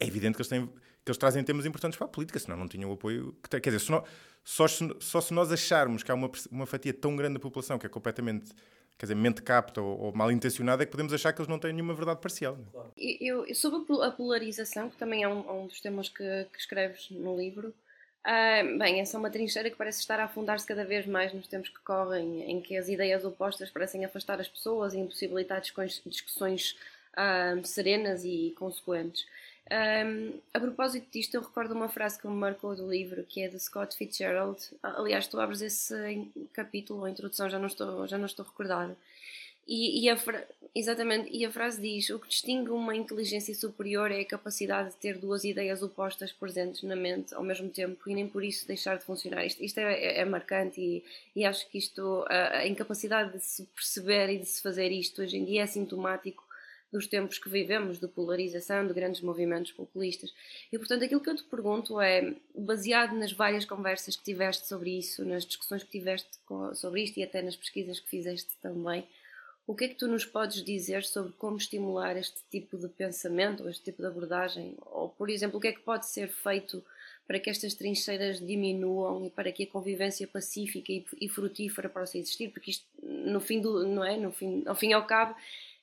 é evidente que eles, têm, que eles trazem temas importantes para a política, senão não tinham o apoio que. Quer dizer, se nó- só, se, só se nós acharmos que há uma, uma fatia tão grande da população que é completamente quer dizer, mente capta ou, ou mal intencionada, é que podemos achar que eles não têm nenhuma verdade parcial. Eu, eu- sobre a pol- a polarização, que também é um, é um dos temas que, que escreves no livro, ah, bem, essa é uma trincheira que parece estar a afundar-se cada vez mais nos tempos que correm, em que as ideias opostas parecem afastar as pessoas e impossibilitar discussões, ah, serenas e consequentes. Um, a propósito disto, eu recordo uma frase que me marcou do livro, que é de Scott Fitzgerald. Aliás, tu abres esse capítulo, ou introdução, já não estou, já não estou recordada. E, e a exatamente, e a frase diz: O que distingue uma inteligência superior é a capacidade de ter duas ideias opostas presentes na mente ao mesmo tempo e nem por isso deixar de funcionar. Isto, isto é, é- é marcante e, e acho que isto, a, a incapacidade de se perceber e de se fazer isto hoje em dia é sintomático dos tempos que vivemos, de polarização, de grandes movimentos populistas. E portanto, aquilo que eu te pergunto é, baseado nas várias conversas que tiveste sobre isso, nas discussões que tiveste sobre isto e até nas pesquisas que fizeste também, o que é que tu nos podes dizer sobre como estimular este tipo de pensamento, este tipo de abordagem? Ou, por exemplo, o que é que pode ser feito para que estas trincheiras diminuam e para que a convivência pacífica e frutífera possa existir? Porque isto, no fim do, não é? No fim, ao fim e ao cabo,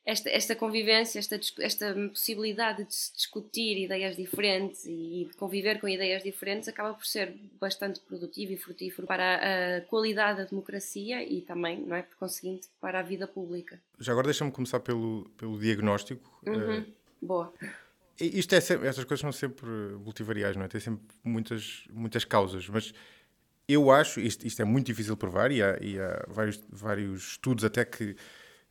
esta, esta convivência, esta, esta possibilidade de se discutir ideias diferentes e de conviver com ideias diferentes acaba por ser bastante produtivo e frutífero para a qualidade da democracia e também, não é, por conseguinte, para a vida pública. Já agora deixa-me começar pelo, pelo diagnóstico. Uhum. Eh, Boa. Isto é sempre, estas coisas são sempre multivariais, não é? Tem sempre muitas, muitas causas, mas eu acho, isto, isto é muito difícil provar e há, e há vários, vários estudos até que,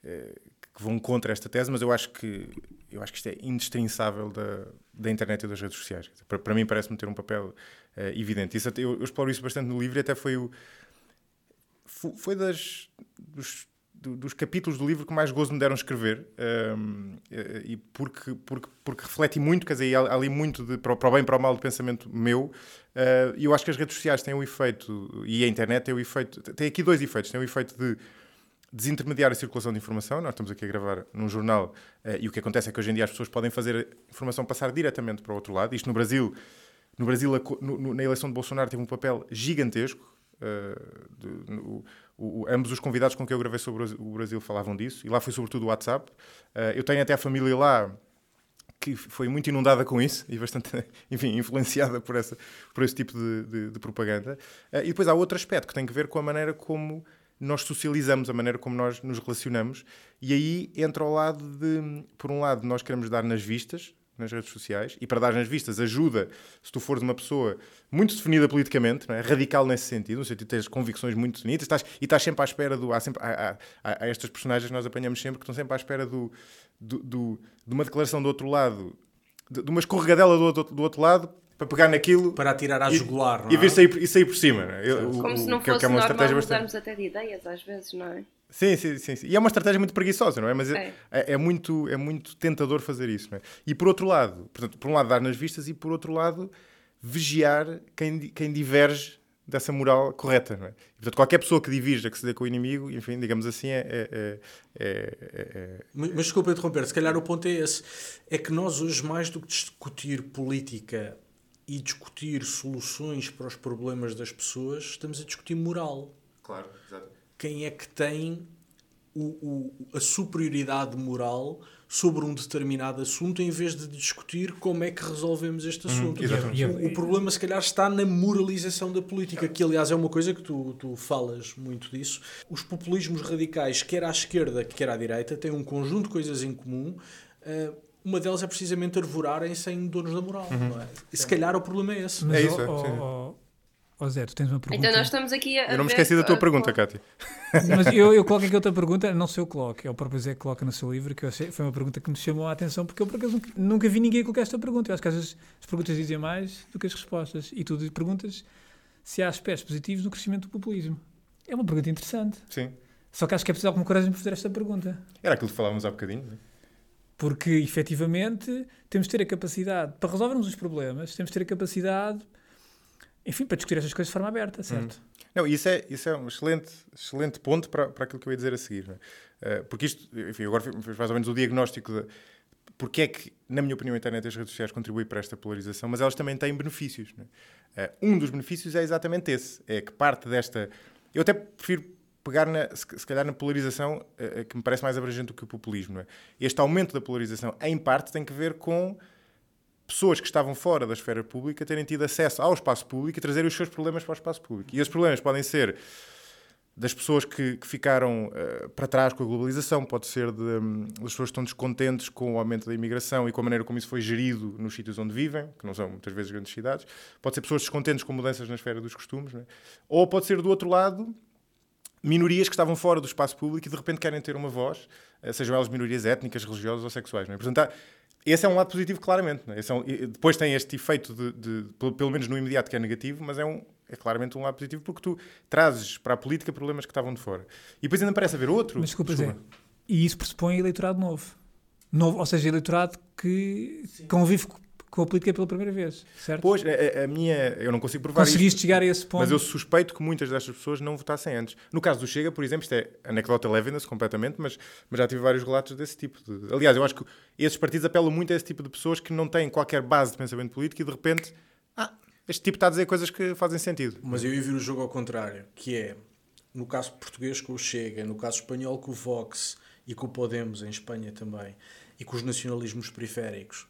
eh, que vão contra esta tese, mas eu acho que, eu acho que isto é indestrinçável da, da internet e das redes sociais. Para, para mim parece-me ter um papel eh, evidente. Isso eu, eu exploro isso bastante no livro e até foi o, fo- foi das, dos, do- dos capítulos do livro que mais gozo me deram escrever um, eh, e porque, porque, porque reflete muito, quer dizer, ali muito de, para, o, bem para o mal de pensamento meu eh, e eu acho que as redes sociais têm o efeito e a internet tem o efeito, tem aqui dois efeitos, tem o efeito de desintermediar a circulação de informação, nós estamos aqui a gravar num jornal eh, e o que acontece é que hoje em dia as pessoas podem fazer a informação passar diretamente para o outro lado, isto no Brasil no Brasil, no- no- na eleição de Bolsonaro, teve um papel gigantesco. uh, de- no- o- o- ambos os convidados com quem eu gravei sobre o Brasil- o Brasil falavam disso, e lá foi sobretudo o WhatsApp. Uh, eu tenho até a família lá que foi muito inundada com isso e bastante, enfim, influenciada por, essa, por esse tipo de, de- de propaganda. Uh, e depois há outro aspecto que tem que ver com a maneira como nós socializamos, a maneira como nós nos relacionamos, e aí entra ao lado de, por um lado, nós queremos dar nas vistas, nas redes sociais, e para dar nas vistas ajuda se tu fores uma pessoa muito definida politicamente, é? radical nesse sentido, no sentido de teres convicções muito definidas, estás, e estás sempre à espera do. Há, sempre, há, há- há- estas personagens que nós apanhamos sempre que estão sempre à espera do, do, do- de uma declaração do outro lado, de, de uma escorregadela do outro, do outro lado, para pegar naquilo Para atirar à e- jugular, não e, é? vir sair, por- e sair por cima. não é? Eu- o- Como se o- não que é- fosse que é uma normal estratégia bastante. mudarmos até de ideias, às vezes, não é? Sim, sim, sim, sim. E é uma estratégia muito preguiçosa, não é? Mas é, É. é, é muito, é muito tentador fazer isso, não é? E por outro lado, portanto, por um lado dar nas vistas e por outro lado vigiar quem, quem diverge dessa moral correta, não é? E, portanto, qualquer pessoa que divirja, que se dê com o inimigo, enfim, digamos assim, é... é, é, é- é- Mas, mas desculpa interromper, se calhar o ponto é esse. É que nós hoje, mais do que discutir política e discutir soluções para os problemas das pessoas, estamos a discutir moral. Claro, exato. Quem é que tem o, o, a superioridade moral sobre um determinado assunto em vez de discutir como é que resolvemos este assunto. exatamente. o, o problema, se calhar, está na moralização da política, que, aliás, é uma coisa que tu, tu falas muito disso. Os populismos radicais, quer à esquerda, quer à direita, têm um conjunto de coisas em comum. Uh, uma delas é precisamente arvorarem-se em donos da moral. Não é? E se calhar o problema é esse. É Mas, isso, é, sim. ó, ó, Zé, tu tens uma pergunta. Então nós estamos aqui a. Eu não me esqueci da tua a- pergunta, Cátia. Mas eu, eu coloco aqui outra pergunta, não sei eu coloco, é o próprio Zé que coloca no seu livro, que eu achei, foi uma pergunta que me chamou a atenção, porque eu por acaso nunca, nunca vi ninguém colocar esta pergunta. Eu acho que às vezes as perguntas dizem mais do que as respostas. E tu perguntas se há aspectos positivos no crescimento do populismo. É uma pergunta interessante. Sim. Só que acho que é preciso alguma coragem para fazer esta pergunta. Era aquilo que falávamos há bocadinho. né? Porque, efetivamente, temos de ter a capacidade, para resolvermos os problemas, temos de ter a capacidade, enfim, para discutir estas coisas de forma aberta, certo? Não, isso é, isso é um excelente, excelente ponto para, para aquilo que eu ia dizer a seguir. é? Eh, porque isto, enfim, agora fez mais ou menos o diagnóstico de porque é que, na minha opinião, a internet e as redes sociais contribuem para esta polarização, mas elas também têm benefícios. é? Eh, um dos benefícios é exatamente esse: é que parte desta. Eu até prefiro pegar, na, se, calhar, na polarização eh, que me parece mais abrangente do que o populismo. É? Este aumento da polarização, em parte, tem que ver com pessoas que estavam fora da esfera pública terem tido acesso ao espaço público e trazerem os seus problemas para o espaço público. E esses problemas podem ser das pessoas que, que ficaram eh, para trás com a globalização, pode ser de, hum, das pessoas que estão descontentes com o aumento da imigração e com a maneira como isso foi gerido nos sítios onde vivem, que não são muitas vezes grandes cidades, pode ser pessoas descontentes com mudanças na esfera dos costumes, é? ou pode ser do outro lado minorias que estavam fora do espaço público e de repente querem ter uma voz, eh, sejam elas minorias étnicas, religiosas ou sexuais. Não é? Portanto, há- esse é um lado positivo, claramente. não é? Esse é um- depois tem este efeito, de, de- pelo, pelo menos no imediato, que é negativo, mas é, um, é claramente um lado positivo porque tu trazes para a política problemas que estavam de fora. E depois ainda parece haver outro. Mas desculpa, Zé, e isso pressupõe eleitorado novo. novo ou seja, eleitorado que convive co- com a política pela primeira vez, certo? Pois, a, a- a minha. Eu não consigo provar isto. Conseguiste chegar a esse ponto? Mas eu suspeito que muitas destas pessoas não votassem antes. No caso do Chega, por exemplo, isto é anecdota levenda-se completamente, mas, mas já tive vários relatos desse tipo. de- Aliás, eu acho que esses partidos apelam muito a esse tipo de pessoas que não têm qualquer base de pensamento político e de repente, ah, este tipo está a dizer coisas que fazem sentido. Mas eu ia vir o jogo ao contrário, que é, no caso português com o Chega, no caso espanhol com o Vox e com o Podemos em Espanha também, e com os nacionalismos periféricos,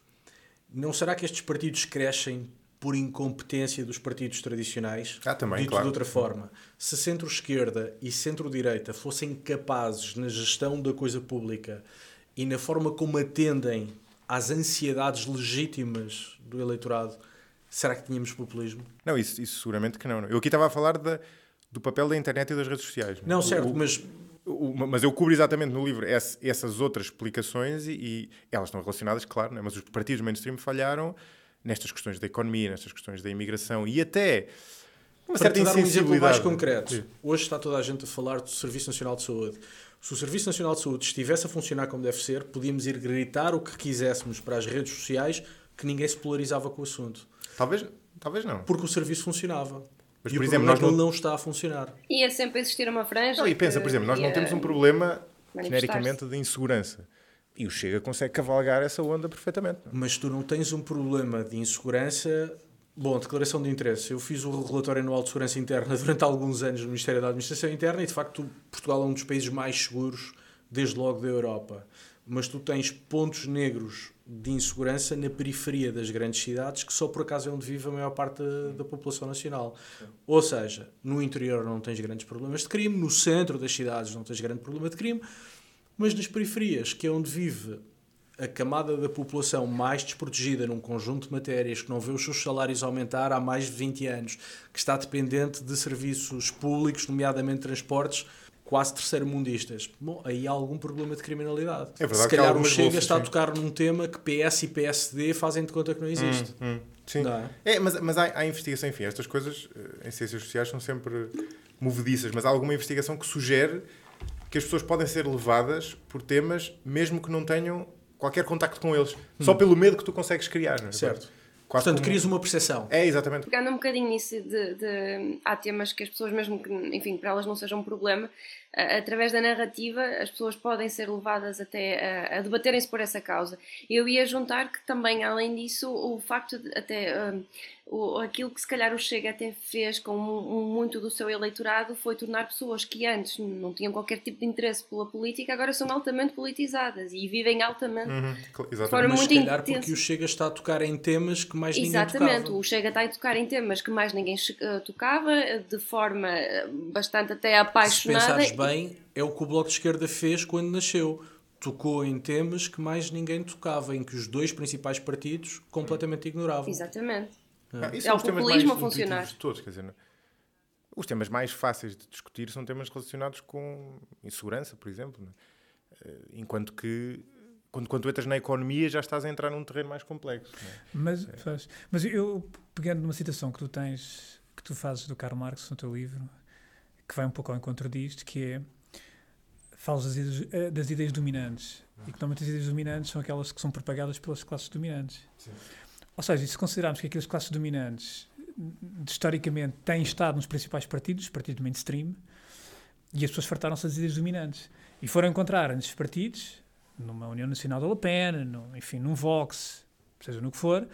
não será que estes partidos crescem por incompetência dos partidos tradicionais? Ah, também, Dito claro. de outra forma, se centro-esquerda e centro-direita fossem capazes na gestão da coisa pública e na forma como atendem às ansiedades legítimas do eleitorado, será que tínhamos populismo? Não, isso, isso seguramente que não. Eu aqui estava a falar da- do papel da internet e das redes sociais. Não, O- certo, o- mas mas eu cubro exatamente no livro essas outras explicações e, e elas estão relacionadas, claro, né? mas os partidos mainstream falharam nestas questões da economia, nestas questões da imigração e até uma Para certa te dar um exemplo mais concreto, Sim. hoje está toda a gente a falar do Serviço Nacional de Saúde. Se o Serviço Nacional de Saúde estivesse a funcionar como deve ser, podíamos ir gritar o que quiséssemos para as redes sociais que ninguém se polarizava com o assunto. Talvez, talvez não. Porque o serviço funcionava. Mas, e por o exemplo, é nós não- não está a funcionar. Ia sempre existir uma franja. Não, e pensa, que por exemplo, nós não temos um problema genericamente de insegurança. E o Chega consegue cavalgar essa onda perfeitamente. não é? Mas tu não tens um problema de insegurança. Bom, declaração de interesse. Eu fiz o relatório anual de segurança interna durante alguns anos no Ministério da Administração Interna e, de facto, Portugal é um dos países mais seguros, desde logo da Europa. Mas tu tens pontos negros de insegurança na periferia das grandes cidades, que só por acaso é onde vive a maior parte da, da população nacional. Ou seja, no interior não tens grandes problemas de crime, no centro das cidades não tens grande problema de crime, mas nas periferias, que é onde vive a camada da população mais desprotegida num conjunto de matérias que não vê os seus salários aumentar há mais de 20 anos, que está dependente de serviços públicos, nomeadamente transportes, quase terceiro-mundistas. Bom, aí há algum problema de criminalidade. É verdade Se calhar o Chega bolsas, está a sim. tocar num tema que PS e PSD fazem de conta que não existe. Hum, sim. Não é? É, mas, mas há, há investigação, enfim, estas coisas eh, em ciências sociais são sempre movediças, mas há alguma investigação que sugere que as pessoas podem ser levadas por temas mesmo que não tenham qualquer contacto com eles, só pelo medo que tu consegues criar. não é? Hum. Certo. Quase Portanto, como- crias uma percepção. É, exatamente. Pegando um bocadinho nisso de, de- há temas que as pessoas mesmo que, enfim, para elas não seja um problema, através da narrativa, as pessoas podem ser levadas até a, a debaterem-se por essa causa. Eu ia juntar que também, além disso, o facto de até um, o, aquilo que se calhar o Chega até fez com muito do seu eleitorado foi tornar pessoas que antes não tinham qualquer tipo de interesse pela política, agora são altamente politizadas e vivem altamente Uhum, de exatamente. forma Mas muito se calhar intensa. porque o Chega está a tocar em temas que mais ninguém Exatamente, tocava. o Chega está a tocar em temas que mais ninguém eh, tocava, de forma eh, bastante até Se apaixonada. Bem, é o que o Bloco de Esquerda fez quando nasceu. Tocou em temas que mais ninguém tocava, em que os dois principais partidos completamente ignoravam. Exatamente. Ah, isso É o populismo a funcionar. todos, quer dizer, não- os temas mais fáceis de discutir são temas relacionados com insegurança, por exemplo. é? Eh, Enquanto que quando, quando tu entras na economia já estás a entrar num terreno mais complexo. é? Mas, faz- mas eu, pegando numa citação que tu tens, que tu fazes do Karl Marx no teu livro, que vai um pouco ao encontro disto, que é falas das ideias, eh, das ideias dominantes. E que normalmente as ideias dominantes são aquelas que são propagadas pelas classes dominantes. Ou seja, se considerarmos que aquelas classes dominantes historicamente têm estado nos principais partidos, os partidos mainstream, e as pessoas fartaram-se das ideias dominantes. E foram encontrar nesses partidos, numa União Nacional da Le Pen, no, enfim, num Vox, seja no que for,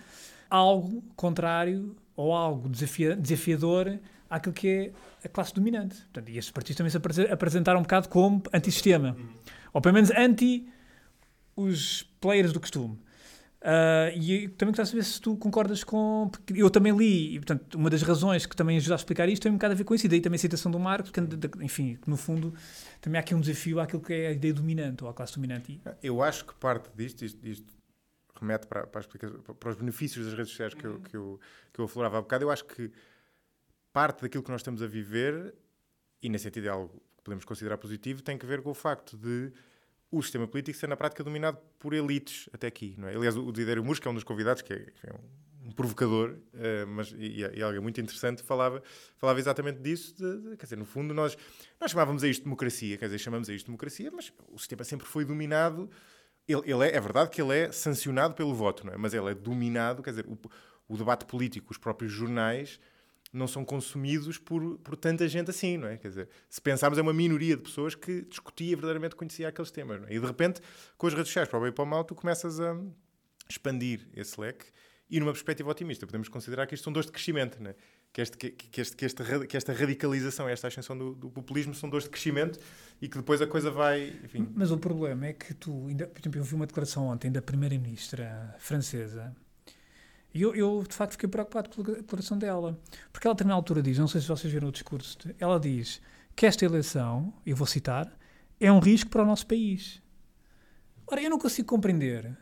algo contrário ou algo desafia- desafiador àquilo que é a classe dominante. Portanto, e estes partidos também se aprese- apresentaram um bocado como antissistema. Ou pelo menos anti os players do costume. Ah, e eu também gostava de saber se tu concordas com. Porque eu também li, e portanto, uma das razões que também ajuda a explicar isto tem um bocado a ver com isso, e daí também a citação do Marcos, que, enfim, que no fundo também há aqui um desafio àquilo que é a ideia dominante, ou à classe dominante. Eu acho que parte disto, isto, isto remete para, para, para os benefícios das redes sociais que, eu, que, eu, que eu aflorava há bocado. Eu acho que parte daquilo que nós estamos a viver, e nesse sentido é algo que podemos considerar positivo, tem que ver com o facto de o sistema político ser na prática dominado por elites até aqui. Não é? Aliás, o Didério que é um dos convidados, que é, enfim, um, um provocador, eh, mas e, e alguém muito interessante, falava, falava exatamente disso. de- de- quer dizer, no fundo, nós, nós chamávamos a isto democracia, quer dizer, chamamos a isto democracia, mas o sistema sempre foi dominado. Ele, ele é, é verdade que ele é sancionado pelo voto, não é? mas ele é dominado, quer dizer, o, o debate político, os próprios jornais não são consumidos por, por tanta gente assim, não é? Quer dizer, se pensarmos, é uma minoria de pessoas que discutia verdadeiramente conhecia aqueles temas, é? E de repente, com as redes sociais, para o bem e para o mal, tu começas a expandir esse leque e numa perspectiva otimista podemos considerar que isto são dores de crescimento, não é? Que, este, que, que este, que, este, que esta radicalização, esta ascensão do, do populismo são dores de crescimento e que depois a coisa vai, enfim... Mas o problema é que tu, ainda, por exemplo, eu vi uma declaração ontem da primeira-ministra francesa e eu, eu, de facto fiquei preocupado pela declaração dela, porque ela também na altura diz, não sei se vocês viram o discurso, ela diz que esta eleição, eu vou citar, é um risco para o nosso país. Ora, eu não consigo compreender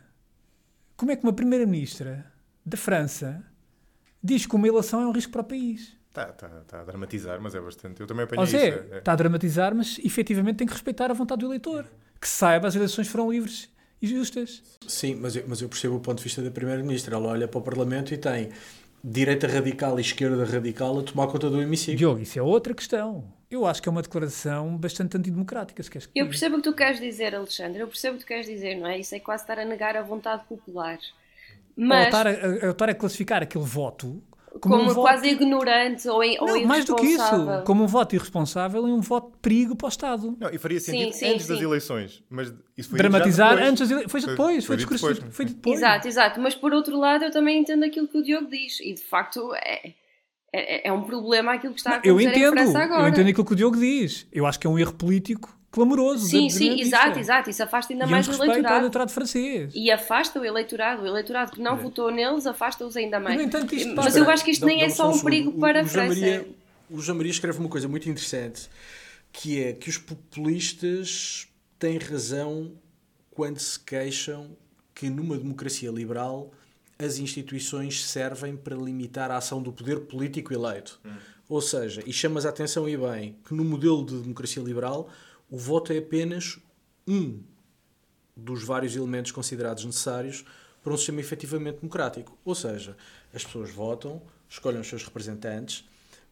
como é que uma primeira-ministra da França diz que uma eleição é um risco para o país. Está tá, tá a dramatizar, mas é bastante... Eu também apanhei Ou isso. seja, é- é- está a dramatizar, mas efetivamente tem que respeitar a vontade do eleitor. Que saiba, as eleições foram livres e justas. Sim, mas eu, mas eu percebo o ponto de vista da Primeira-Ministra. Ela olha para o Parlamento e tem direita radical e esquerda radical a tomar conta do hemiciclo. Diogo, isso é outra questão. Eu acho que é uma declaração bastante antidemocrática, se queres que Eu percebo o que tu queres dizer, Alexandre. Eu percebo o que tu queres dizer, não é? Isso é quase estar a negar a vontade popular. Ou Mas estar a, a- a estar a classificar aquele voto como, como um voto... quase ignorante ou, in- ou Não, mais do que isso, como um voto irresponsável e um voto de perigo para o Estado. Não, e faria Sim, sentido sim, antes das sim. eleições, mas isso foi Dramatizar depois. antes das ele... Foi Foi- depois, foi, foi dito discurso depois. foi depois. Exato, exato. Mas por outro lado, eu também entendo aquilo que o Diogo diz. E de facto é, é, é um problema aquilo que está a Eu acontecer em entendo, França agora. eu entendo aquilo que o Diogo diz. Eu acho que é um erro político clamoroso. Sim, sim, exato, exato. Isso afasta ainda E mais o ao eleitorado. eleitorado francês. E afasta o eleitorado. O eleitorado que não votou neles afasta-os ainda mais. entanto, isto Mas passa- eu acho que isto nem é só um perigo O- para o a França. Maria- o Jean Maria escreve uma coisa muito interessante, que é que os populistas têm razão quando se queixam que numa democracia liberal as instituições servem para limitar a ação do poder político eleito. Ou seja, e chamas a atenção e bem, que no modelo de democracia liberal o voto é apenas um dos vários elementos considerados necessários para um sistema efetivamente democrático. Ou seja, as pessoas votam, escolhem os seus representantes,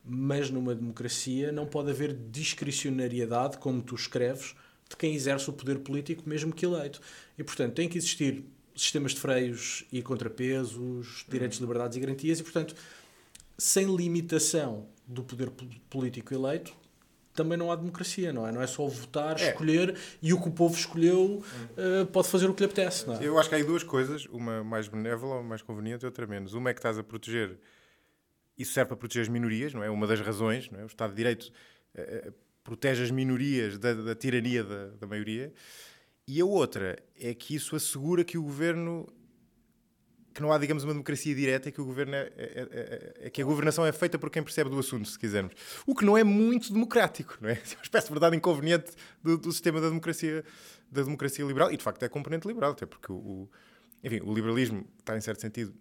mas numa democracia não pode haver discricionariedade, como tu escreves, de quem exerce o poder político, mesmo que eleito. E, portanto, tem que existir sistemas de freios e contrapesos, direitos, liberdades e garantias, e, portanto, sem limitação do poder po- político eleito, também não há democracia, não é? Não é só votar, é. escolher e o que o povo escolheu uh, pode fazer o que lhe apetece, não é? Eu acho que há aí duas coisas, uma mais benévola, mais conveniente e outra menos. Uma é que estás a proteger, isso serve para proteger as minorias, não é? Uma das razões, não é? O Estado de Direito uh, protege as minorias da, da tirania da, da maioria. E a outra é que isso assegura que o governo que não há, digamos, uma democracia direta, é que o governo é, é, é, é, que a governação é feita por quem percebe do assunto, se quisermos. O que não é muito democrático, não é? É uma espécie de verdade inconveniente do, do, sistema da democracia, da democracia liberal, e de facto é componente liberal, até porque o, o enfim, o liberalismo está, em certo sentido,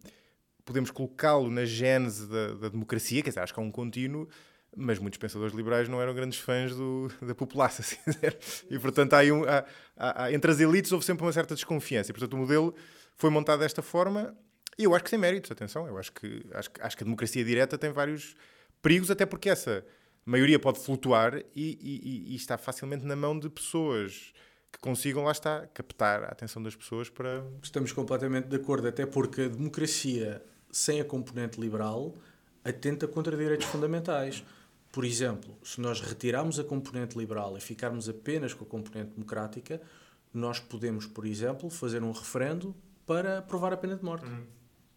podemos colocá-lo na gênese da, da, democracia, quer dizer, acho que há um contínuo, mas muitos pensadores liberais não eram grandes fãs do, da população, se quiser. E, portanto, há, um, há, há, entre as elites houve sempre uma certa desconfiança. E, portanto, o modelo foi montado desta forma e eu acho que tem méritos, atenção. Eu acho que, acho, acho que a democracia direta tem vários perigos, até porque essa maioria pode flutuar e, e, e está facilmente na mão de pessoas que consigam, lá está, captar a atenção das pessoas para. Estamos completamente de acordo, até porque a democracia sem a componente liberal atenta contra direitos fundamentais. Por exemplo, se nós retirarmos a componente liberal e ficarmos apenas com a componente democrática, nós podemos, por exemplo, fazer um referendo para aprovar a pena de morte. Uhum.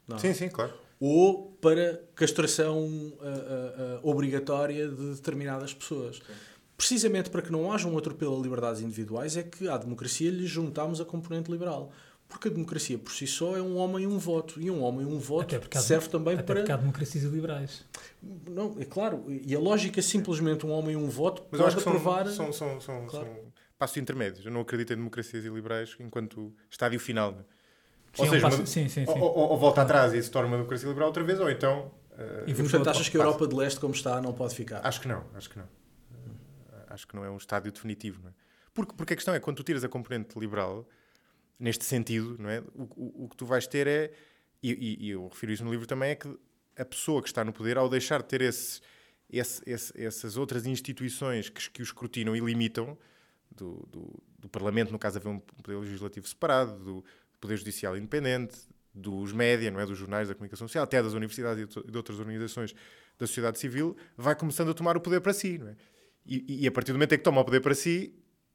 Não. Sim, sim, claro. Ou para castração uh, uh, uh, obrigatória de determinadas pessoas. Sim. Precisamente para que não haja um atropelo a liberdades individuais, é que à democracia lhe juntamos a componente liberal. Porque a democracia por si só é um homem e um voto. E um homem e um voto serve também até para. Porque há democracias liberais. Não, é claro. E a lógica é simplesmente um homem e um voto Mas pode aprovar. São, são, são, claro. são passos intermédios. Eu não acredito em democracias liberais enquanto estádio final. Sim, ou seja, passo, sim, sim, ou, ou, ou, volta atrás e se torna uma democracia liberal outra vez, ou então. Uh, e portanto, achas que a Europa de Leste, como está, não pode ficar? Acho que não, acho que não. Uh, acho que não é um estádio definitivo. Não é? Porque, porque a questão é, quando tu tiras a componente liberal, neste sentido, não é? o, o, o que tu vais ter é, e, e, e, eu refiro isso no livro também, é que a pessoa que está no poder, ao deixar de ter esse, esse, esse, essas outras instituições que, que o escrutinam e limitam, do, do, do Parlamento, no caso, haver um poder legislativo separado, do, Poder Judicial independente, dos média, não é? dos jornais da comunicação social, até das universidades e de outras organizações da sociedade civil, vai começando a tomar o poder para si. Não é? e, e a partir do momento em que toma o poder para si,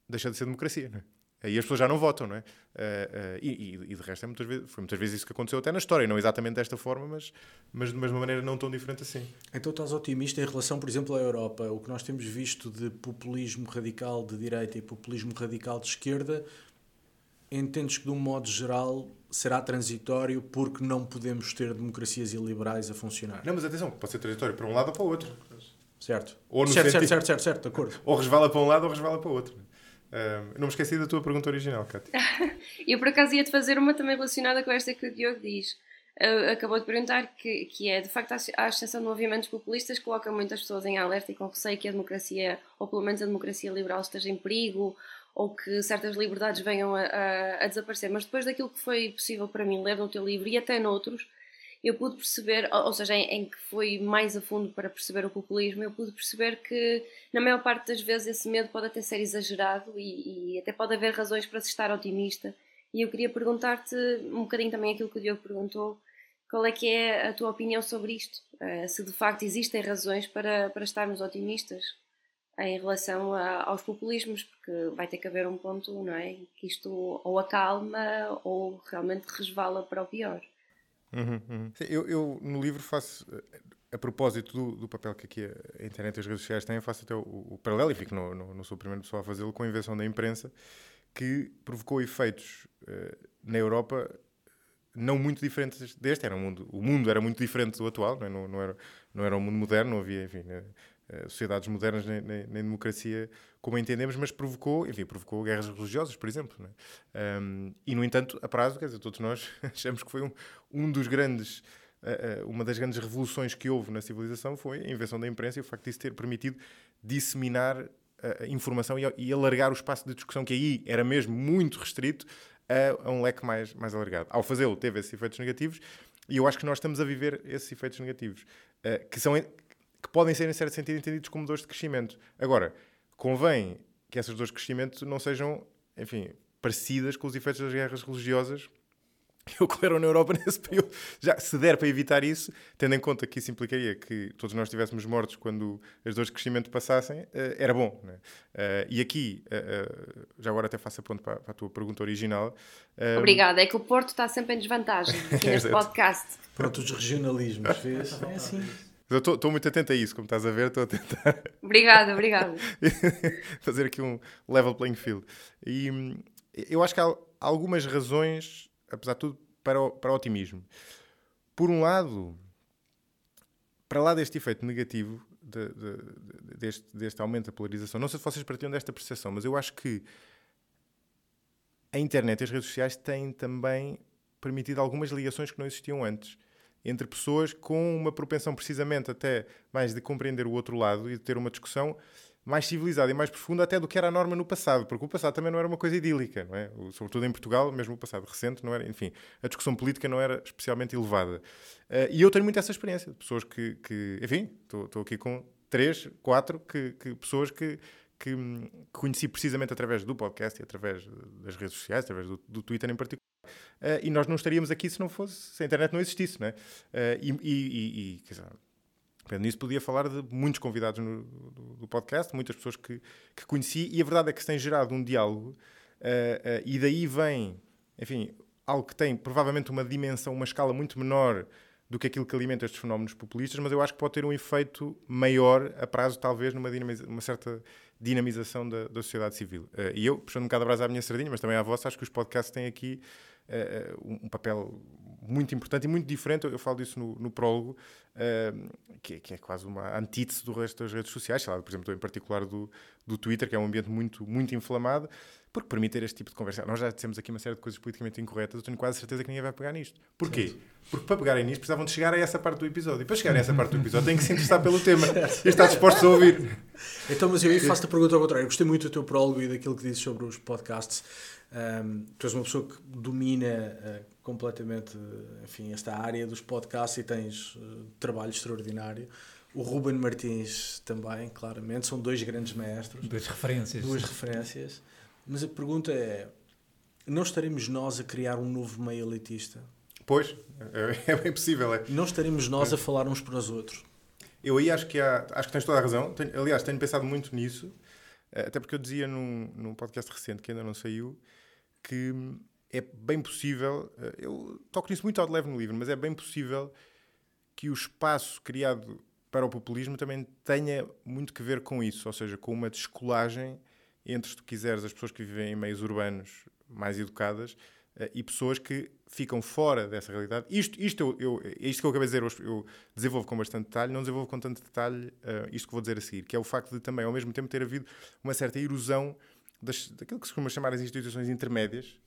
deixa de ser democracia. Não é? Aí as pessoas já não votam, não é? Uh, uh, e, e, de resto é muitas vezes, foi muitas vezes isso que aconteceu até na história, não exatamente desta forma, mas, mas de uma maneira não tão diferente assim. Então estás otimista em relação, por exemplo, à Europa? O que nós temos visto de populismo radical de direita e populismo radical de esquerda entendes que, de um modo geral, será transitório porque não podemos ter democracias iliberais a funcionar. Não, mas atenção, pode ser transitório para um lado ou para o outro. Certo. Ou no certo, sentido... certo, certo, certo, de acordo. Ou resvala para um lado ou resvala para o outro. Uh, não me esqueci da tua pergunta original, Cátia. Eu, por acaso, ia-te fazer uma também relacionada com esta que o Diogo diz. Uh, acabou de perguntar que, que é, de facto, a ascensão de movimentos populistas coloca muitas pessoas em alerta e com receio que a democracia, ou pelo menos a democracia liberal, esteja em perigo ou que certas liberdades venham a, a, a, desaparecer. Mas depois daquilo que foi possível para mim ler no teu livro e até noutros, eu pude perceber, ou, seja, em, em, que foi mais a fundo para perceber o populismo, eu pude perceber que na maior parte das vezes esse medo pode até ser exagerado e, e até pode haver razões para se estar otimista. E eu queria perguntar-te um bocadinho também aquilo que o Diogo perguntou, qual é que é a tua opinião sobre isto? Uh, se de facto existem razões para, para estarmos otimistas? Em relação a, aos populismos, porque vai ter que haver um ponto, não é? Que isto ou acalma ou realmente resvala para o pior. Uhum, uhum. Eu, eu, no livro faço, a propósito do, do, papel que aqui a internet e as redes sociais têm, faço até o, o paralelo, e fico, no, no, não sou o primeiro pessoa a fazê-lo, com a invenção da imprensa, que provocou efeitos uh, na Europa não muito diferentes deste. Era um mundo, o mundo era muito diferente do atual, não, é? não, não era, não era um mundo moderno, não havia, enfim? Eh, sociedades modernas nem, nem, nem, democracia como entendemos, mas provocou, enfim, provocou guerras religiosas, por exemplo. É? Um, e, no entanto, a prazo, quer dizer, todos nós achamos que foi um, um dos grandes, uh, uh, uma das grandes revoluções que houve na civilização foi a invenção da imprensa e o facto de isso ter permitido disseminar a informação e, alargar o espaço de discussão, que aí era mesmo muito restrito, a, um leque mais, mais alargado. Ao fazê-lo, teve esses efeitos negativos, e eu acho que nós estamos a viver esses efeitos negativos, que são podem ser, em certo sentido, entendidos como dores de crescimento. Agora, convém que essas dores de crescimento não sejam, enfim, parecidas com os efeitos das guerras religiosas que ocorreram na Europa nesse período. Já, se der para evitar isso, tendo em conta que isso implicaria que todos nós estivéssemos mortos quando as dores de crescimento passassem, uh, era bom. Né? Uh, e aqui, uh, já agora até faço a ponto para, para a tua pergunta original. Obrigada, é que o Porto está sempre em desvantagem aqui neste podcast. Pronto, os regionalismos, vês? É assim. Eu estou muito atento a isso, como estás a ver, estou a tentar. Obrigada, obrigada. fazer aqui um level playing field. E hum, eu acho que há algumas razões apesar de tudo, para o, para o otimismo. Por um lado, para lá deste efeito negativo, de, de, de, deste, deste aumento da polarização, não sei se vocês partilham desta percepção, mas eu acho que a internet e as redes sociais têm também permitido algumas ligações que não existiam antes entre pessoas com uma propensão precisamente até mais de compreender o outro lado e de ter uma discussão mais civilizada e mais profunda até do que era a norma no passado, porque o passado também não era uma coisa idílica, não é? Sobretudo em Portugal, mesmo o passado recente, não era, enfim, a discussão política não era especialmente elevada. Uh, e eu tenho muito essa experiência de pessoas que, que enfim, estou aqui com três, quatro que, que pessoas que, que, que, conheci precisamente através do podcast e através das redes sociais, através do, do Twitter em particular. Uh, e nós não estaríamos aqui se não fosse, se a internet não existisse, não é? Uh, e, e, e quer dizer, nisso podia falar de muitos convidados no, do, do, podcast, muitas pessoas que, que conheci, e a verdade é que se tem gerado um diálogo, uh, e daí vem, enfim, algo que tem provavelmente uma dimensão, uma escala muito menor do que aquilo que alimenta estes fenómenos populistas, mas eu acho que pode ter um efeito maior a prazo, talvez, numa uma certa dinamização da, da sociedade civil. E eu, puxando um bocado a brasa à minha sardinha, mas também à vossa, acho que os podcasts têm aqui um papel muito importante e muito diferente. Eu, eu falo disso no, no prólogo, uh, que, que, é quase uma antítese do resto das redes sociais. Lá, por exemplo, em particular do, do Twitter, que é um ambiente muito, muito inflamado, porque permite ter este tipo de conversa. Nós já dissemos aqui uma série de coisas politicamente incorretas, eu tenho quase certeza que ninguém vai pegar nisto. Porquê? Porque para pegarem nisto precisavam de chegar a essa parte do episódio. E para chegar a essa parte do episódio têm que se interessar pelo tema e estar dispostos a ouvir. Então, mas eu faço-te a pergunta ao contrário. Eu gostei muito do teu prólogo e daquilo que dizes sobre os podcasts. Um, tu és uma pessoa que domina uh, completamente enfim, esta área dos podcasts e tens uh, trabalho extraordinário. O Ruben Martins também, claramente, são dois grandes mestres. Duas referências. Duas referências. Mas a pergunta é: não estaremos nós a criar um novo meio elitista? Pois, é, é bem possível. É. Não estaremos nós a falar uns para os outros? Eu aí acho que, há, acho que tens toda a razão. Tenho, aliás, tenho pensado muito nisso, eh, até porque eu dizia num, num podcast recente que ainda não saiu que é bem possível, eh, eu toco nisso muito ao de leve no livro, mas é bem possível que o espaço criado para o populismo também tenha muito que ver com isso, ou seja, com uma descolagem entre, se tu quiseres, as pessoas que vivem em meios urbanos mais educadas uh, e pessoas que ficam fora dessa realidade. Isto, isto, eu, eu, é isto que eu acabei de dizer, eu, eu desenvolvo com bastante detalhe, não desenvolvo com tanto detalhe uh, isto que vou dizer a seguir, que é o facto de também, ao mesmo tempo, ter havido uma certa erosão das, daquilo que se costuma chamar as instituições intermédias,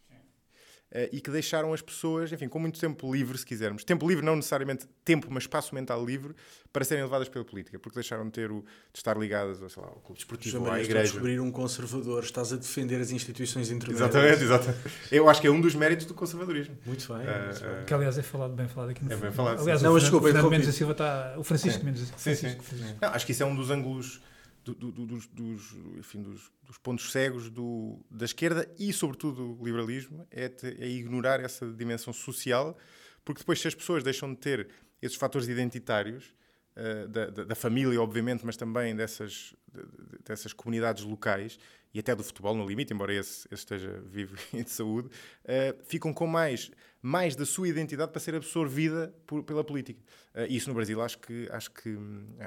e que deixaram as pessoas, enfim, com muito tempo livre, se quisermos. Tempo livre, não necessariamente tempo, mas espaço mental livre, para serem levadas pela política, porque deixaram de ter o, de estar ligadas sei lá, ao clube desportivo, à igreja. descobrir um conservador, estás a defender as instituições intermédias. Exatamente, exatamente. Eu acho que é um dos méritos do conservadorismo. Muito bem. Uh, uh, que aliás é falado, bem falado aqui no É bem falado. Aliás, não, mas desculpa, o Mendes da Silva está. O Francisco Mendes da Silva. Sim, sim. Não, acho que isso é um dos ângulos do, do, dos, dos, enfim, dos, dos, pontos cegos do, da esquerda e, sobretudo, do liberalismo, é, te, é, ignorar essa dimensão social, porque depois, se as pessoas deixam de ter esses fatores identitários, uh, da, da, da, família, obviamente, mas também dessas, de, dessas comunidades locais e até do futebol, no limite, embora esse, esse esteja vivo e de saúde, uh, ficam com mais mais da sua identidade para ser absorvida por, pela política. Uh, isso no Brasil acho que acho que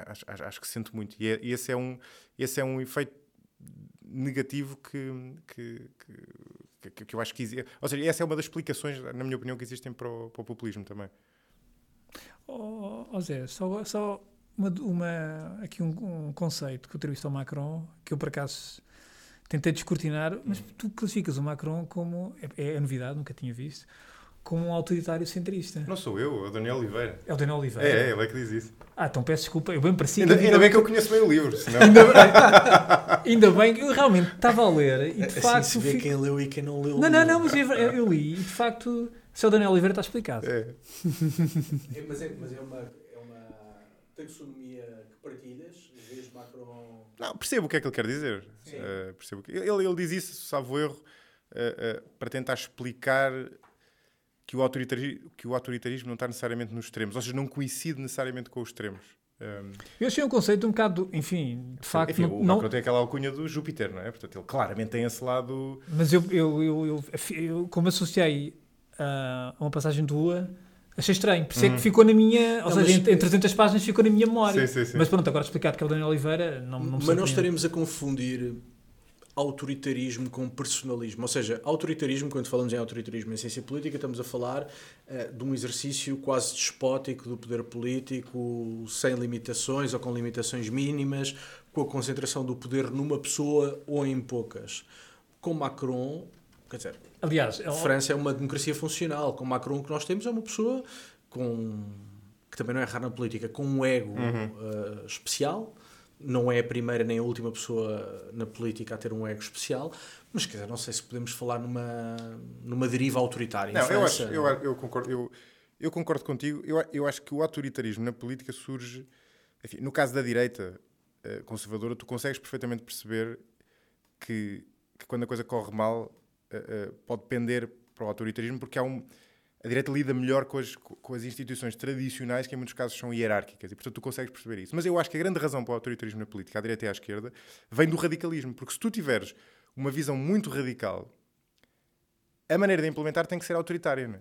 acho, acho que se sente muito e, é, esse é um esse é um efeito negativo que, que, que, que eu acho que existe. Ou seja, essa é uma das explicações, na minha opinião, que existem para o, para o populismo também. Oh, oh Zé, só, só uma, uma, aqui um, um conceito que eu entrevista ao Macron, que eu por acaso tentei descortinar, mas tu classificas o Macron como. É, é novidade, nunca tinha visto como um autoritário centrista. Não sou eu, é o Daniel Oliveira. É o Daniel Oliveira. É, é ele é que diz isso. Ah, então peço desculpa, eu bem parecia. Ainda, ainda bem que eu conheço bem o livro. Senão... ainda, bem, ainda bem que eu realmente estava a ler e de assim facto. Se vê fico... quem leu e quem não leu. Não, não, não, mas eu, eu, li e de facto, se é o Daniel Oliveira, está explicado. É. é mas é, mas é uma, é uma taxonomia que partilhas, vês Macron. Não, percebo o que é que ele quer dizer. Uh, percebo que... ele, ele diz isso, salvo erro, uh, uh, para tentar explicar que o, autoritarismo, que o autoritarismo não está necessariamente nos extremos, ou seja, não coincide necessariamente com os extremos. Um, eu achei um conceito um bocado, enfim, de facto. Enfim, não, o Macron tem aquela alcunha do Júpiter, não é? Portanto, ele claramente tem esse lado. Mas eu, eu, eu, eu, eu como associei uh, a uma passagem tua, achei estranho. Por isso é que uhum. ficou na minha. Ou não, seja, mas... em, em 300 páginas ficou na minha memória. Sim, sim, sim. Mas pronto, agora explicado que é o Daniel Oliveira, não, não Mas não estaremos a confundir autoritarismo com personalismo. Ou seja, autoritarismo, quando falamos em autoritarismo em ciência política, estamos a falar uh, de um exercício quase despótico do poder político, sem limitações ou com limitações mínimas, com a concentração do poder numa pessoa ou em poucas. Com Macron, quer dizer, Aliás, a França é uma democracia funcional. Com Macron, o que nós temos é uma pessoa com que também não é raro na política, com um ego uhum. uh, especial não é a primeira nem a última pessoa na política a ter um ego especial, mas quer dizer, não sei se podemos falar numa, numa deriva autoritária. Não, eu, acho, eu, eu, concordo, eu, eu concordo contigo. Eu, eu acho que o autoritarismo na política surge. Enfim, no caso da direita uh, conservadora, tu consegues perfeitamente perceber que, que quando a coisa corre mal uh, uh, pode pender para o autoritarismo, porque há um a direita lida melhor com as, com as instituições tradicionais, que em muitos casos são hierárquicas, e portanto tu consegues perceber isso. Mas eu acho que a grande razão para o autoritarismo na política, à direita e à esquerda, vem do radicalismo, porque se tu tiveres uma visão muito radical, a maneira de implementar tem que ser autoritária. Não é?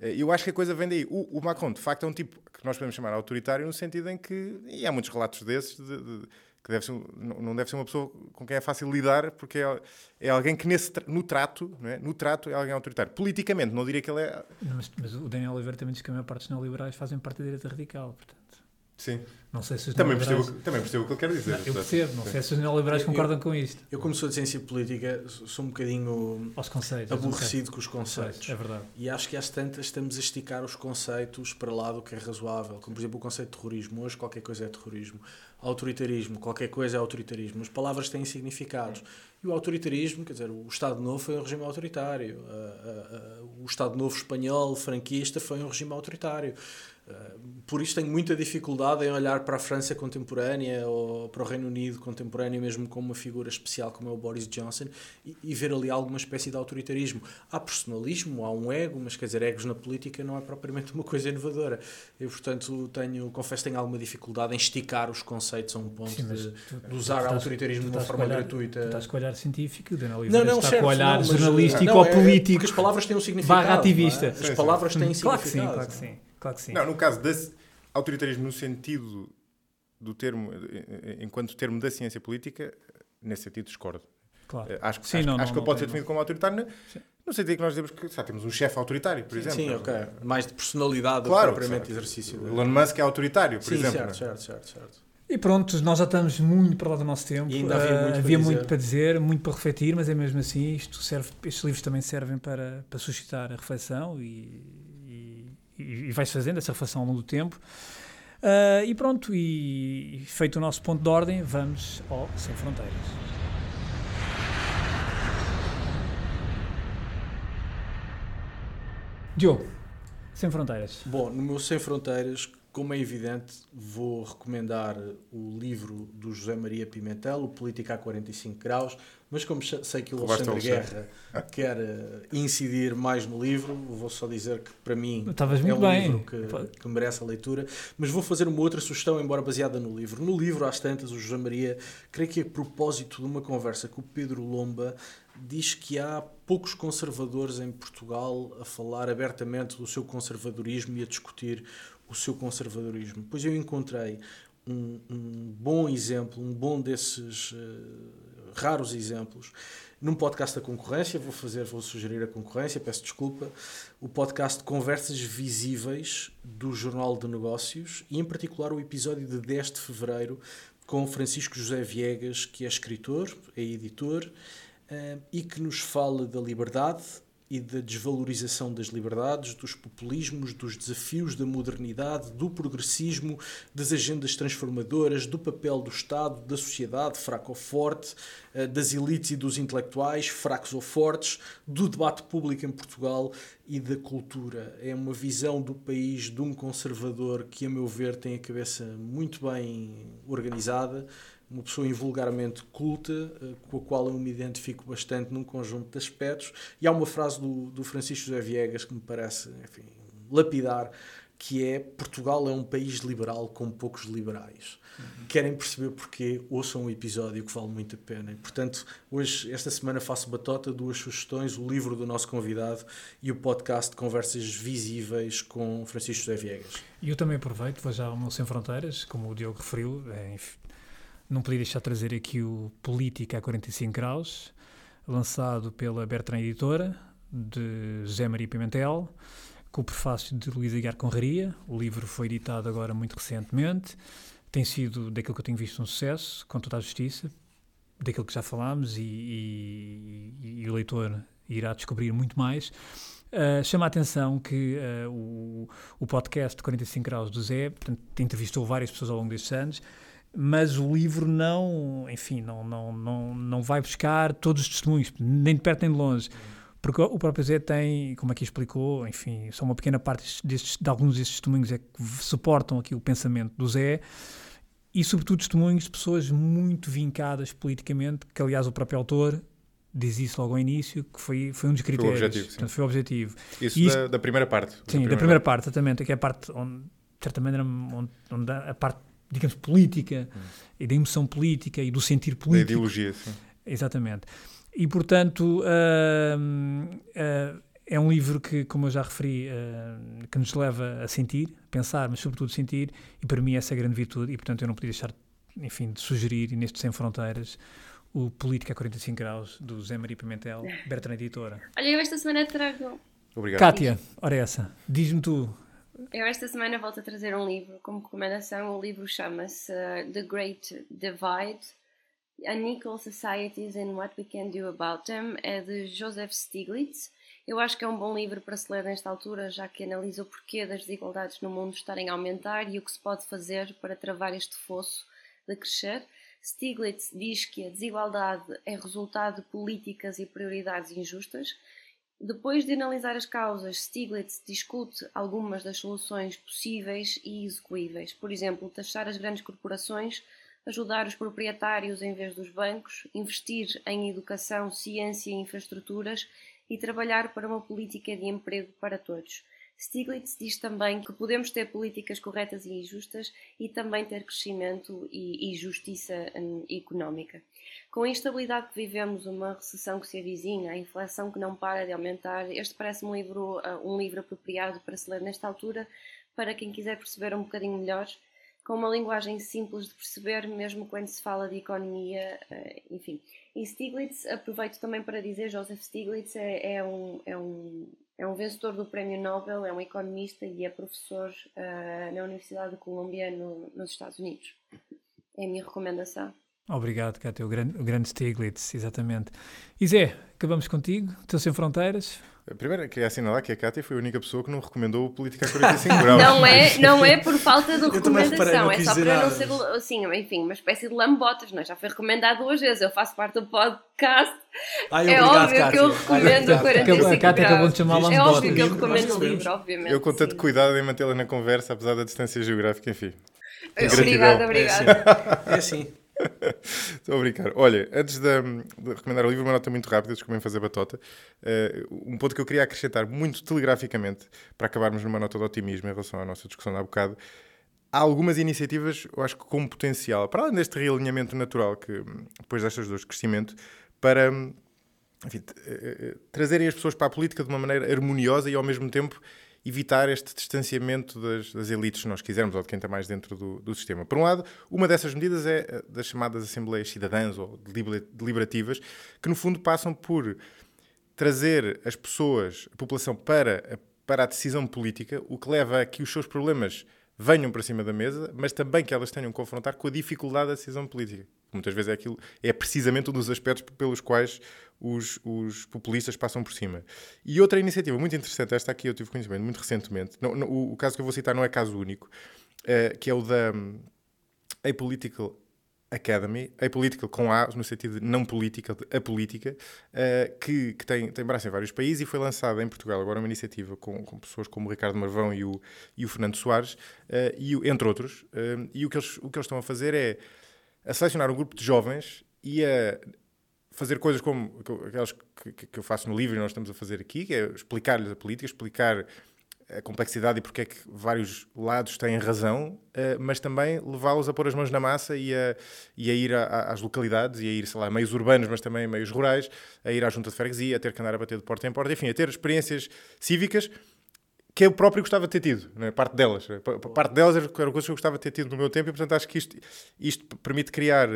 Eh, eu acho que a coisa vem daí. O, o, Macron, de facto, é um tipo que nós podemos chamar autoritário no sentido em que, e há muitos relatos desses, de, de, que deve ser, não deve ser uma pessoa com quem é fácil lidar, porque é, é alguém que nesse, no trato, é? no trato é alguém autoritário. Politicamente, não diria que ele é... Mas, mas o Daniel Oliveira também diz que a maior parte dos neoliberais fazem parte da direita radical, portanto... Sim. Não sei se os também, percebo, também percebo o que ele quer dizer. Não, eu percebo, não Sim. sei se os neoliberais concordam com isto. Eu, como sou de ciência política, sou um bocadinho Aos conceitos, aborrecido com os conceitos. É verdade. E acho que às tantas estamos a esticar os conceitos para lá do que é razoável. Como, por exemplo, o conceito de terrorismo. Hoje qualquer coisa é terrorismo. Autoritarismo, qualquer coisa é autoritarismo. As palavras têm significados. E o autoritarismo, quer dizer, o Estado Novo foi um regime autoritário. o Estado Novo espanhol, franquista, foi um regime autoritário. Por isso tenho muita dificuldade em olhar para a França contemporânea ou para o Reino Unido contemporâneo, mesmo como uma figura especial como é o Boris Johnson, e, e, ver ali alguma espécie de autoritarismo. Há personalismo, há um ego, mas quer dizer, egos na política não é propriamente uma coisa inovadora. Eu, portanto, tenho, confesso que tenho alguma dificuldade em esticar os conceitos a um ponto Sim, de, tu, de, usar tu autoritarismo de uma forma olhar, gratuita. Tu estás com o olhar científico, Oliveira não, não, está certo, com o olhar não, jornalístico não, ou é, político. Porque as palavras têm um significado. Barra ativista. É? As palavras têm claro significado. Claro que sim, claro que sim. Claro que sim. Não, no caso desse autoritarismo no sentido do termo, enquanto termo da ciência política, nesse sentido discordo. Claro. Eh, acho, Sim, acho, não, acho não, que ele pode ser definido como autoritário Sim. no sentido que nós dizemos que já temos um chefe autoritário, por sim, exemplo. Sim, ok. Mais de personalidade claro, propriamente de exercício. Elon Musk é autoritário, por sim, exemplo. Certo, certo, certo, certo. E pronto, nós já estamos muito para lá do nosso tempo. E ainda havia muito, uh, para, havia dizer. muito para dizer, muito para refletir, mas é mesmo assim, isto serve, estes livros também servem para, para suscitar a reflexão e, e, e vais fazendo essa reflexão ao longo do tempo. Uh, e pronto, e feito o nosso ponto de ordem, vamos ao Sem Fronteiras. Diogo, Sem Fronteiras. Bom, no meu Sem Fronteiras, como é evidente, vou recomendar o livro do José Maria Pimentel, o Política a 45 Graus, mas como sei que o Alexandre Guerra quer uh, incidir mais no livro, vou só dizer que para mim é um bem. livro que, que, merece a leitura, mas vou fazer uma outra sugestão, embora baseada no livro. No livro, às tantas, o José Maria, creio que a propósito de uma conversa com o Pedro Lomba, diz que há poucos conservadores em Portugal a falar abertamente do seu conservadorismo e a discutir o seu conservadorismo. Pois eu encontrei um, um bom exemplo, um bom desses uh, raros exemplos. Num podcast da concorrência, vou fazer, vou sugerir a concorrência, peço desculpa, o podcast Conversas Visíveis do Jornal de Negócios e, em particular, o episódio de 10 de fevereiro com Francisco José Viegas, que é escritor, é editor uh, e que nos fala da liberdade, e da desvalorização das liberdades, dos populismos, dos desafios da modernidade, do progressismo, das agendas transformadoras, do papel do Estado, da sociedade, fraco ou forte, eh, das elites e dos intelectuais, fracos ou fortes, do debate público em Portugal e da cultura. É uma visão do país de um conservador que, a meu ver, tem a cabeça muito bem organizada uma pessoa invulgarmente culta, uh, com a qual eu me identifico bastante num conjunto de aspectos. E há uma frase do, do Francisco José Viegas que me parece, enfim, lapidar, que é Portugal é um país liberal com poucos liberais. Uhum. Querem perceber porquê? Ouçam um episódio que vale muito a pena. E, portanto, hoje, esta semana, faço batota, duas sugestões: o livro do nosso convidado e o podcast de Conversas Visíveis com Francisco José Viegas. E eu também aproveito, vou já ao meu Sem Fronteiras, como o Diogo referiu. É, não podia deixar de trazer aqui o Política a 45 Graus, lançado pela Bertrand Editora, de José Maria Pimentel com o prefácio de Luís Aguiar Conraria. O livro foi editado agora muito recentemente. Tem sido, daquilo que eu tenho visto, um sucesso, com toda a justiça, daquilo que já falámos, e, e, e o leitor irá descobrir muito mais. Uh, chama a atenção que uh, o, o podcast de 45 Graus do Zé portanto, entrevistou várias pessoas ao longo destes anos, mas o livro não, enfim, não, não, não, não vai buscar todos os testemunhos, nem de perto nem de longe. Porque o próprio Zé tem, como aqui explicou, enfim, só uma pequena parte destes, de alguns destes testemunhos é que suportam aqui o pensamento do Zé e, sobretudo, testemunhos de pessoas muito vincadas politicamente, que, aliás, o próprio autor diz isso logo ao início, que foi, foi um dos critérios. Foi o objetivo. Portanto, foi o objetivo. Isso, isso da, da, primeira parte. Sim, da primeira, da primeira parte, exatamente, que é a parte onde, de certa maneira, onde, onde a parte, digamos, política hum. e da emoção política e do sentir político. Da ideologia, sim. Exatamente. E, portanto, uh, uh, é um livro que, como eu já referi, uh, que nos leva a sentir, a pensar, mas sobretudo sentir, e para mim essa é a grande virtude, e portanto eu não podia deixar, enfim, de sugerir, neste Sem Fronteiras, o Política a 45 Graus, do Zé Maria Pimentel, Bertrand Editora. Olha, eu esta semana trago... Obrigado. Kátia, ora é essa, diz-me tu. Eu esta semana volto a trazer um livro como recomendação, o livro chama-se The Great Divide, Unequal Societies and What We Can Do About Them é de Joseph Stiglitz. Eu acho que é um bom livro para se ler nesta altura, já que analisa o porquê das desigualdades no mundo estarem a aumentar e o que se pode fazer para travar este fosso de crescer. Stiglitz diz que a desigualdade é resultado de políticas e prioridades injustas. Depois de analisar as causas, Stiglitz discute algumas das soluções possíveis e execuíveis. Por exemplo, taxar as grandes corporações ajudar os proprietários em vez dos bancos, investir em educação, ciência e infraestruturas e trabalhar para uma política de emprego para todos. Stiglitz diz também que podemos ter políticas corretas e justas e também ter crescimento e, e justiça hum, económica. Com a instabilidade que vivemos, uma recessão que se avizinha, a inflação que não para de aumentar, este parece um livro, uh, um livro apropriado para se ler nesta altura, para quem quiser perceber um bocadinho melhor com uma linguagem simples de perceber, mesmo quando se fala de economia, eh, enfim. E Stiglitz, aproveito também para dizer, Joseph Stiglitz é, é, um, é, um, é um vencedor do Prémio Nobel, é um economista e é professor uh, na Universidade de Colômbia, no, nos Estados Unidos. É a minha recomendação. Obrigado, Cátia, o grande, o grande Stiglitz, exatamente. E Zé, acabamos contigo, Teu Sem Fronteiras. Primeiro, queria assinalar que a Cátia foi a única pessoa que não recomendou Política a 45 graus. Não é, não é por falta de recomendação, é só para nada. não ser, assim, enfim, uma espécie de lambotas, não é? Já foi recomendado duas vezes, eu faço parte do podcast. Ai, é obrigado, óbvio Cátia. que eu recomendo Ai, 45 a Cátia acabou de chamar É óbvio que eu recomendo o livro, obviamente. Eu com tanto cuidado em mantê-la na conversa, apesar da distância geográfica, enfim. Obrigada, obrigada. É assim. É assim. Estou a brincar. Olha, antes de, de, recomendar o livro, uma nota muito rápida, desculpem fazer batota. Uh, um ponto que eu queria acrescentar muito telegraficamente, para acabarmos numa nota de otimismo em relação à nossa discussão há bocado. Há algumas iniciativas, eu acho que com potencial, para além deste realinhamento natural, que depois destas duas de crescimento, para enfim, eh, eh, trazerem as pessoas para a política de uma maneira harmoniosa e ao mesmo tempo evitar este distanciamento das, das, elites, se nós quisermos, ou de quem está mais dentro do, do, sistema. Por um lado, uma dessas medidas é eh, das chamadas Assembleias Cidadãs ou deliberativas, que no fundo passam por trazer as pessoas, a população, para para a decisão política, o que leva a que os seus problemas venham para cima da mesa, mas também que elas tenham que confrontar com a dificuldade da decisão política. Muitas vezes é, aquilo, é precisamente um dos aspectos pelos quais os, os, populistas passam por cima. E outra iniciativa muito interessante, esta aqui eu tive conhecimento muito recentemente, não, não, o, o, caso que eu vou citar não é caso único, uh, que é o da um, Apolitical Academy, apolitical com A, no sentido de não política, de apolítica, uh, que, que tem, tem braço em vários países e foi lançada em Portugal agora uma iniciativa com, com pessoas como o Ricardo Marvão e o, e o Fernando Soares, uh, e, entre outros, uh, e o que, eles, o que eles estão a fazer é a selecionar um grupo de jovens e a fazer coisas como aquelas que, que, eu faço no livro e nós estamos a fazer aqui, que é explicar-lhes a política, explicar a complexidade e porque é que vários lados têm razão, uh, mas também levá-los a pôr as mãos na massa e a, e a ir a, a, às localidades e a ir, sei lá, meios urbanos, mas também meios rurais, a ir à junta de freguesia, a ter que andar a bater de porta em porta, enfim, a ter experiências cívicas que eu próprio gostava de ter tido, né? parte delas. Parte delas eram coisas que eu gostava de ter tido no meu tempo e, portanto, acho que isto, isto permite criar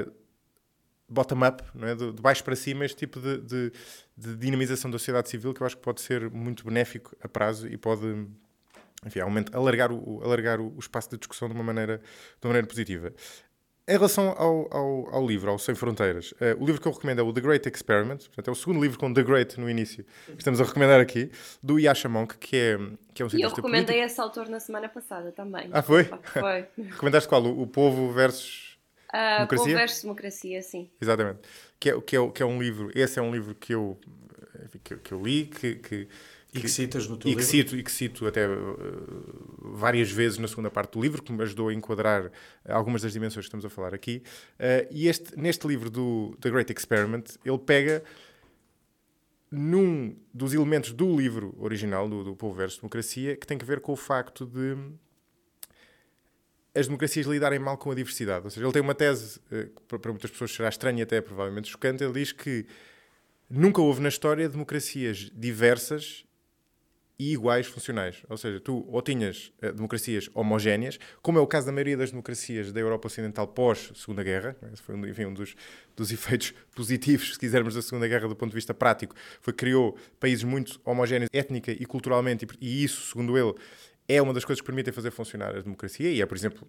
bottom-up, é? de, de, baixo para cima, este tipo de, de, de, dinamização da sociedade civil que eu acho que pode ser muito benéfico a prazo e pode, enfim, aumenta, alargar, o, alargar o, espaço de discussão de uma maneira, de uma maneira positiva. Em relação ao, ao, ao, livro, ao Sem Fronteiras, uh, o livro que eu recomendo é o The Great Experiment, portanto, é o segundo livro com The Great no início, que estamos a recomendar aqui, do Yasha Monk, que é, que é um cientista E eu recomendei político. esse autor na semana passada também. Ah, foi? Foi. Recomendaste qual? O, o Povo versus Uh, democracia? Povo versus Democracia, sim. Exatamente. Que é, que, é, que é um livro, esse é um livro que eu, que, que eu li, que, que e que citas no teu e livro? Que cito, e que cito até uh, várias vezes na segunda parte do livro, que me ajudou a enquadrar algumas das dimensões que estamos a falar aqui. Uh, e este, neste livro do The Great Experiment, ele pega num dos elementos do livro original, do, do Povo versus Democracia, que tem a ver com o facto de as democracias lidarem mal com a diversidade. Ou seja, ele tem uma tese uh, que para muitas pessoas será estranha e até provavelmente chocante. Ele diz que nunca houve na história democracias diversas e iguais funcionais. Ou seja, tu ou tinhas uh, democracias homogéneas, como é o caso da maioria das democracias da Europa Ocidental pós-Segunda Guerra, né? esse foi enfim, um dos, dos efeitos positivos, se quisermos, da Segunda Guerra do ponto de vista prático, foi que criou países muito homogéneos étnica e culturalmente, e, e isso, segundo ele, é uma das coisas que permitem fazer funcionar a democracia e é, por exemplo,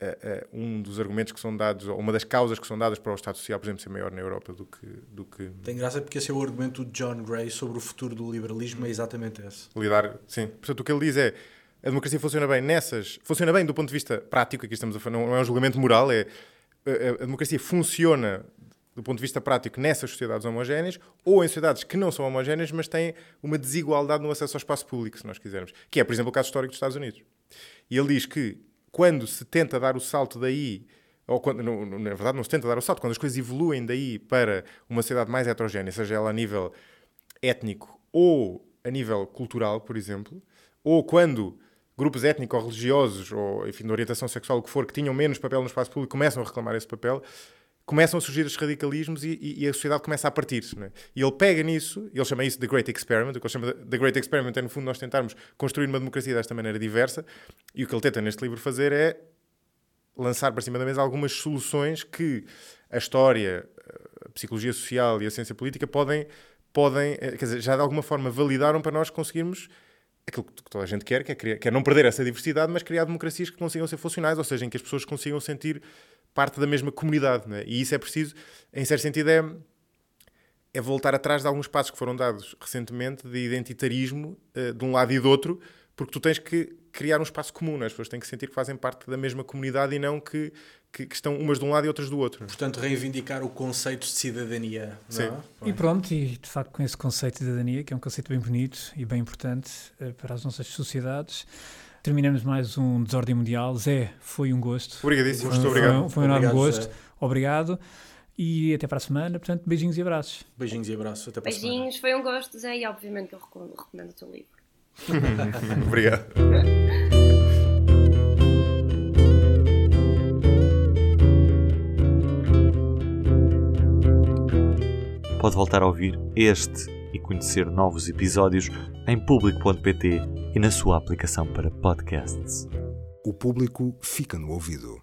uh, um dos argumentos que são dados, ou uma das causas que são dadas para o Estado Social, por exemplo, ser maior na Europa do que. Do que... Tem graça porque esse é o argumento de John Gray sobre o futuro do liberalismo, é exatamente esse. Lidar, sim. Portanto, o que ele diz é a democracia funciona bem nessas. Funciona bem do ponto de vista prático, aqui estamos a não é um julgamento moral, é. A, a democracia funciona do ponto de vista prático nessas sociedades homogéneas ou em sociedades que não são homogéneas, mas têm uma desigualdade no acesso ao espaço público, se nós quisermos. Que é, por exemplo, o caso histórico dos Estados Unidos. E ele diz que quando se tenta dar o salto daí, ou quando, não, na verdade não se tenta dar o salto, quando as coisas evoluem daí para uma sociedade mais heterogénea, seja ela a nível étnico ou a nível cultural, por exemplo, ou quando grupos étnico-religiosos ou, enfim, de orientação sexual, o que for, que tinham menos papel no espaço público, começam a reclamar esse papel, começam a surgir os radicalismos e, e, e a sociedade começa a partir-se. É? E ele pega nisso, ele chama isso The Great Experiment, o que ele chama The Great Experiment é, no fundo, nós tentarmos construir uma democracia desta maneira diversa, e o que ele tenta neste livro fazer é lançar para cima da mesa algumas soluções que a história, a psicologia social e a ciência política podem, podem eh, quer dizer, já de alguma forma validaram para nós conseguirmos aquilo que toda a gente quer, que é, criar, que é não perder essa diversidade, mas criar democracias que consigam ser funcionais, ou seja, em que as pessoas consigam sentir parte da mesma comunidade. Né? E isso é preciso, em certo sentido, é, é voltar atrás de alguns passos que foram dados recentemente de identitarismo uh, de um lado e do outro, porque tu tens que criar um espaço comum, né? as pessoas têm que sentir que fazem parte da mesma comunidade e não que, que, que estão umas de um lado e outras do outro. Portanto, reivindicar o conceito de cidadania. Sim. É? E pronto, e de facto com esse conceito de cidadania, que é um conceito bem bonito e bem importante uh, para as nossas sociedades, Terminamos mais um Desordem Mundial. Zé, foi um gosto. Obrigadíssimo, muito obrigado. Foi, foi um enorme gosto. Zé. Obrigado. E até para a semana. Portanto, beijinhos e abraços. Beijinhos e abraços. Até para beijinhos, a semana. foi um gosto, Zé, e obviamente eu recomendo o teu livro. obrigado. Pode voltar a ouvir este e conhecer novos episódios em público.pt e na sua aplicação para podcasts. O público fica no ouvido.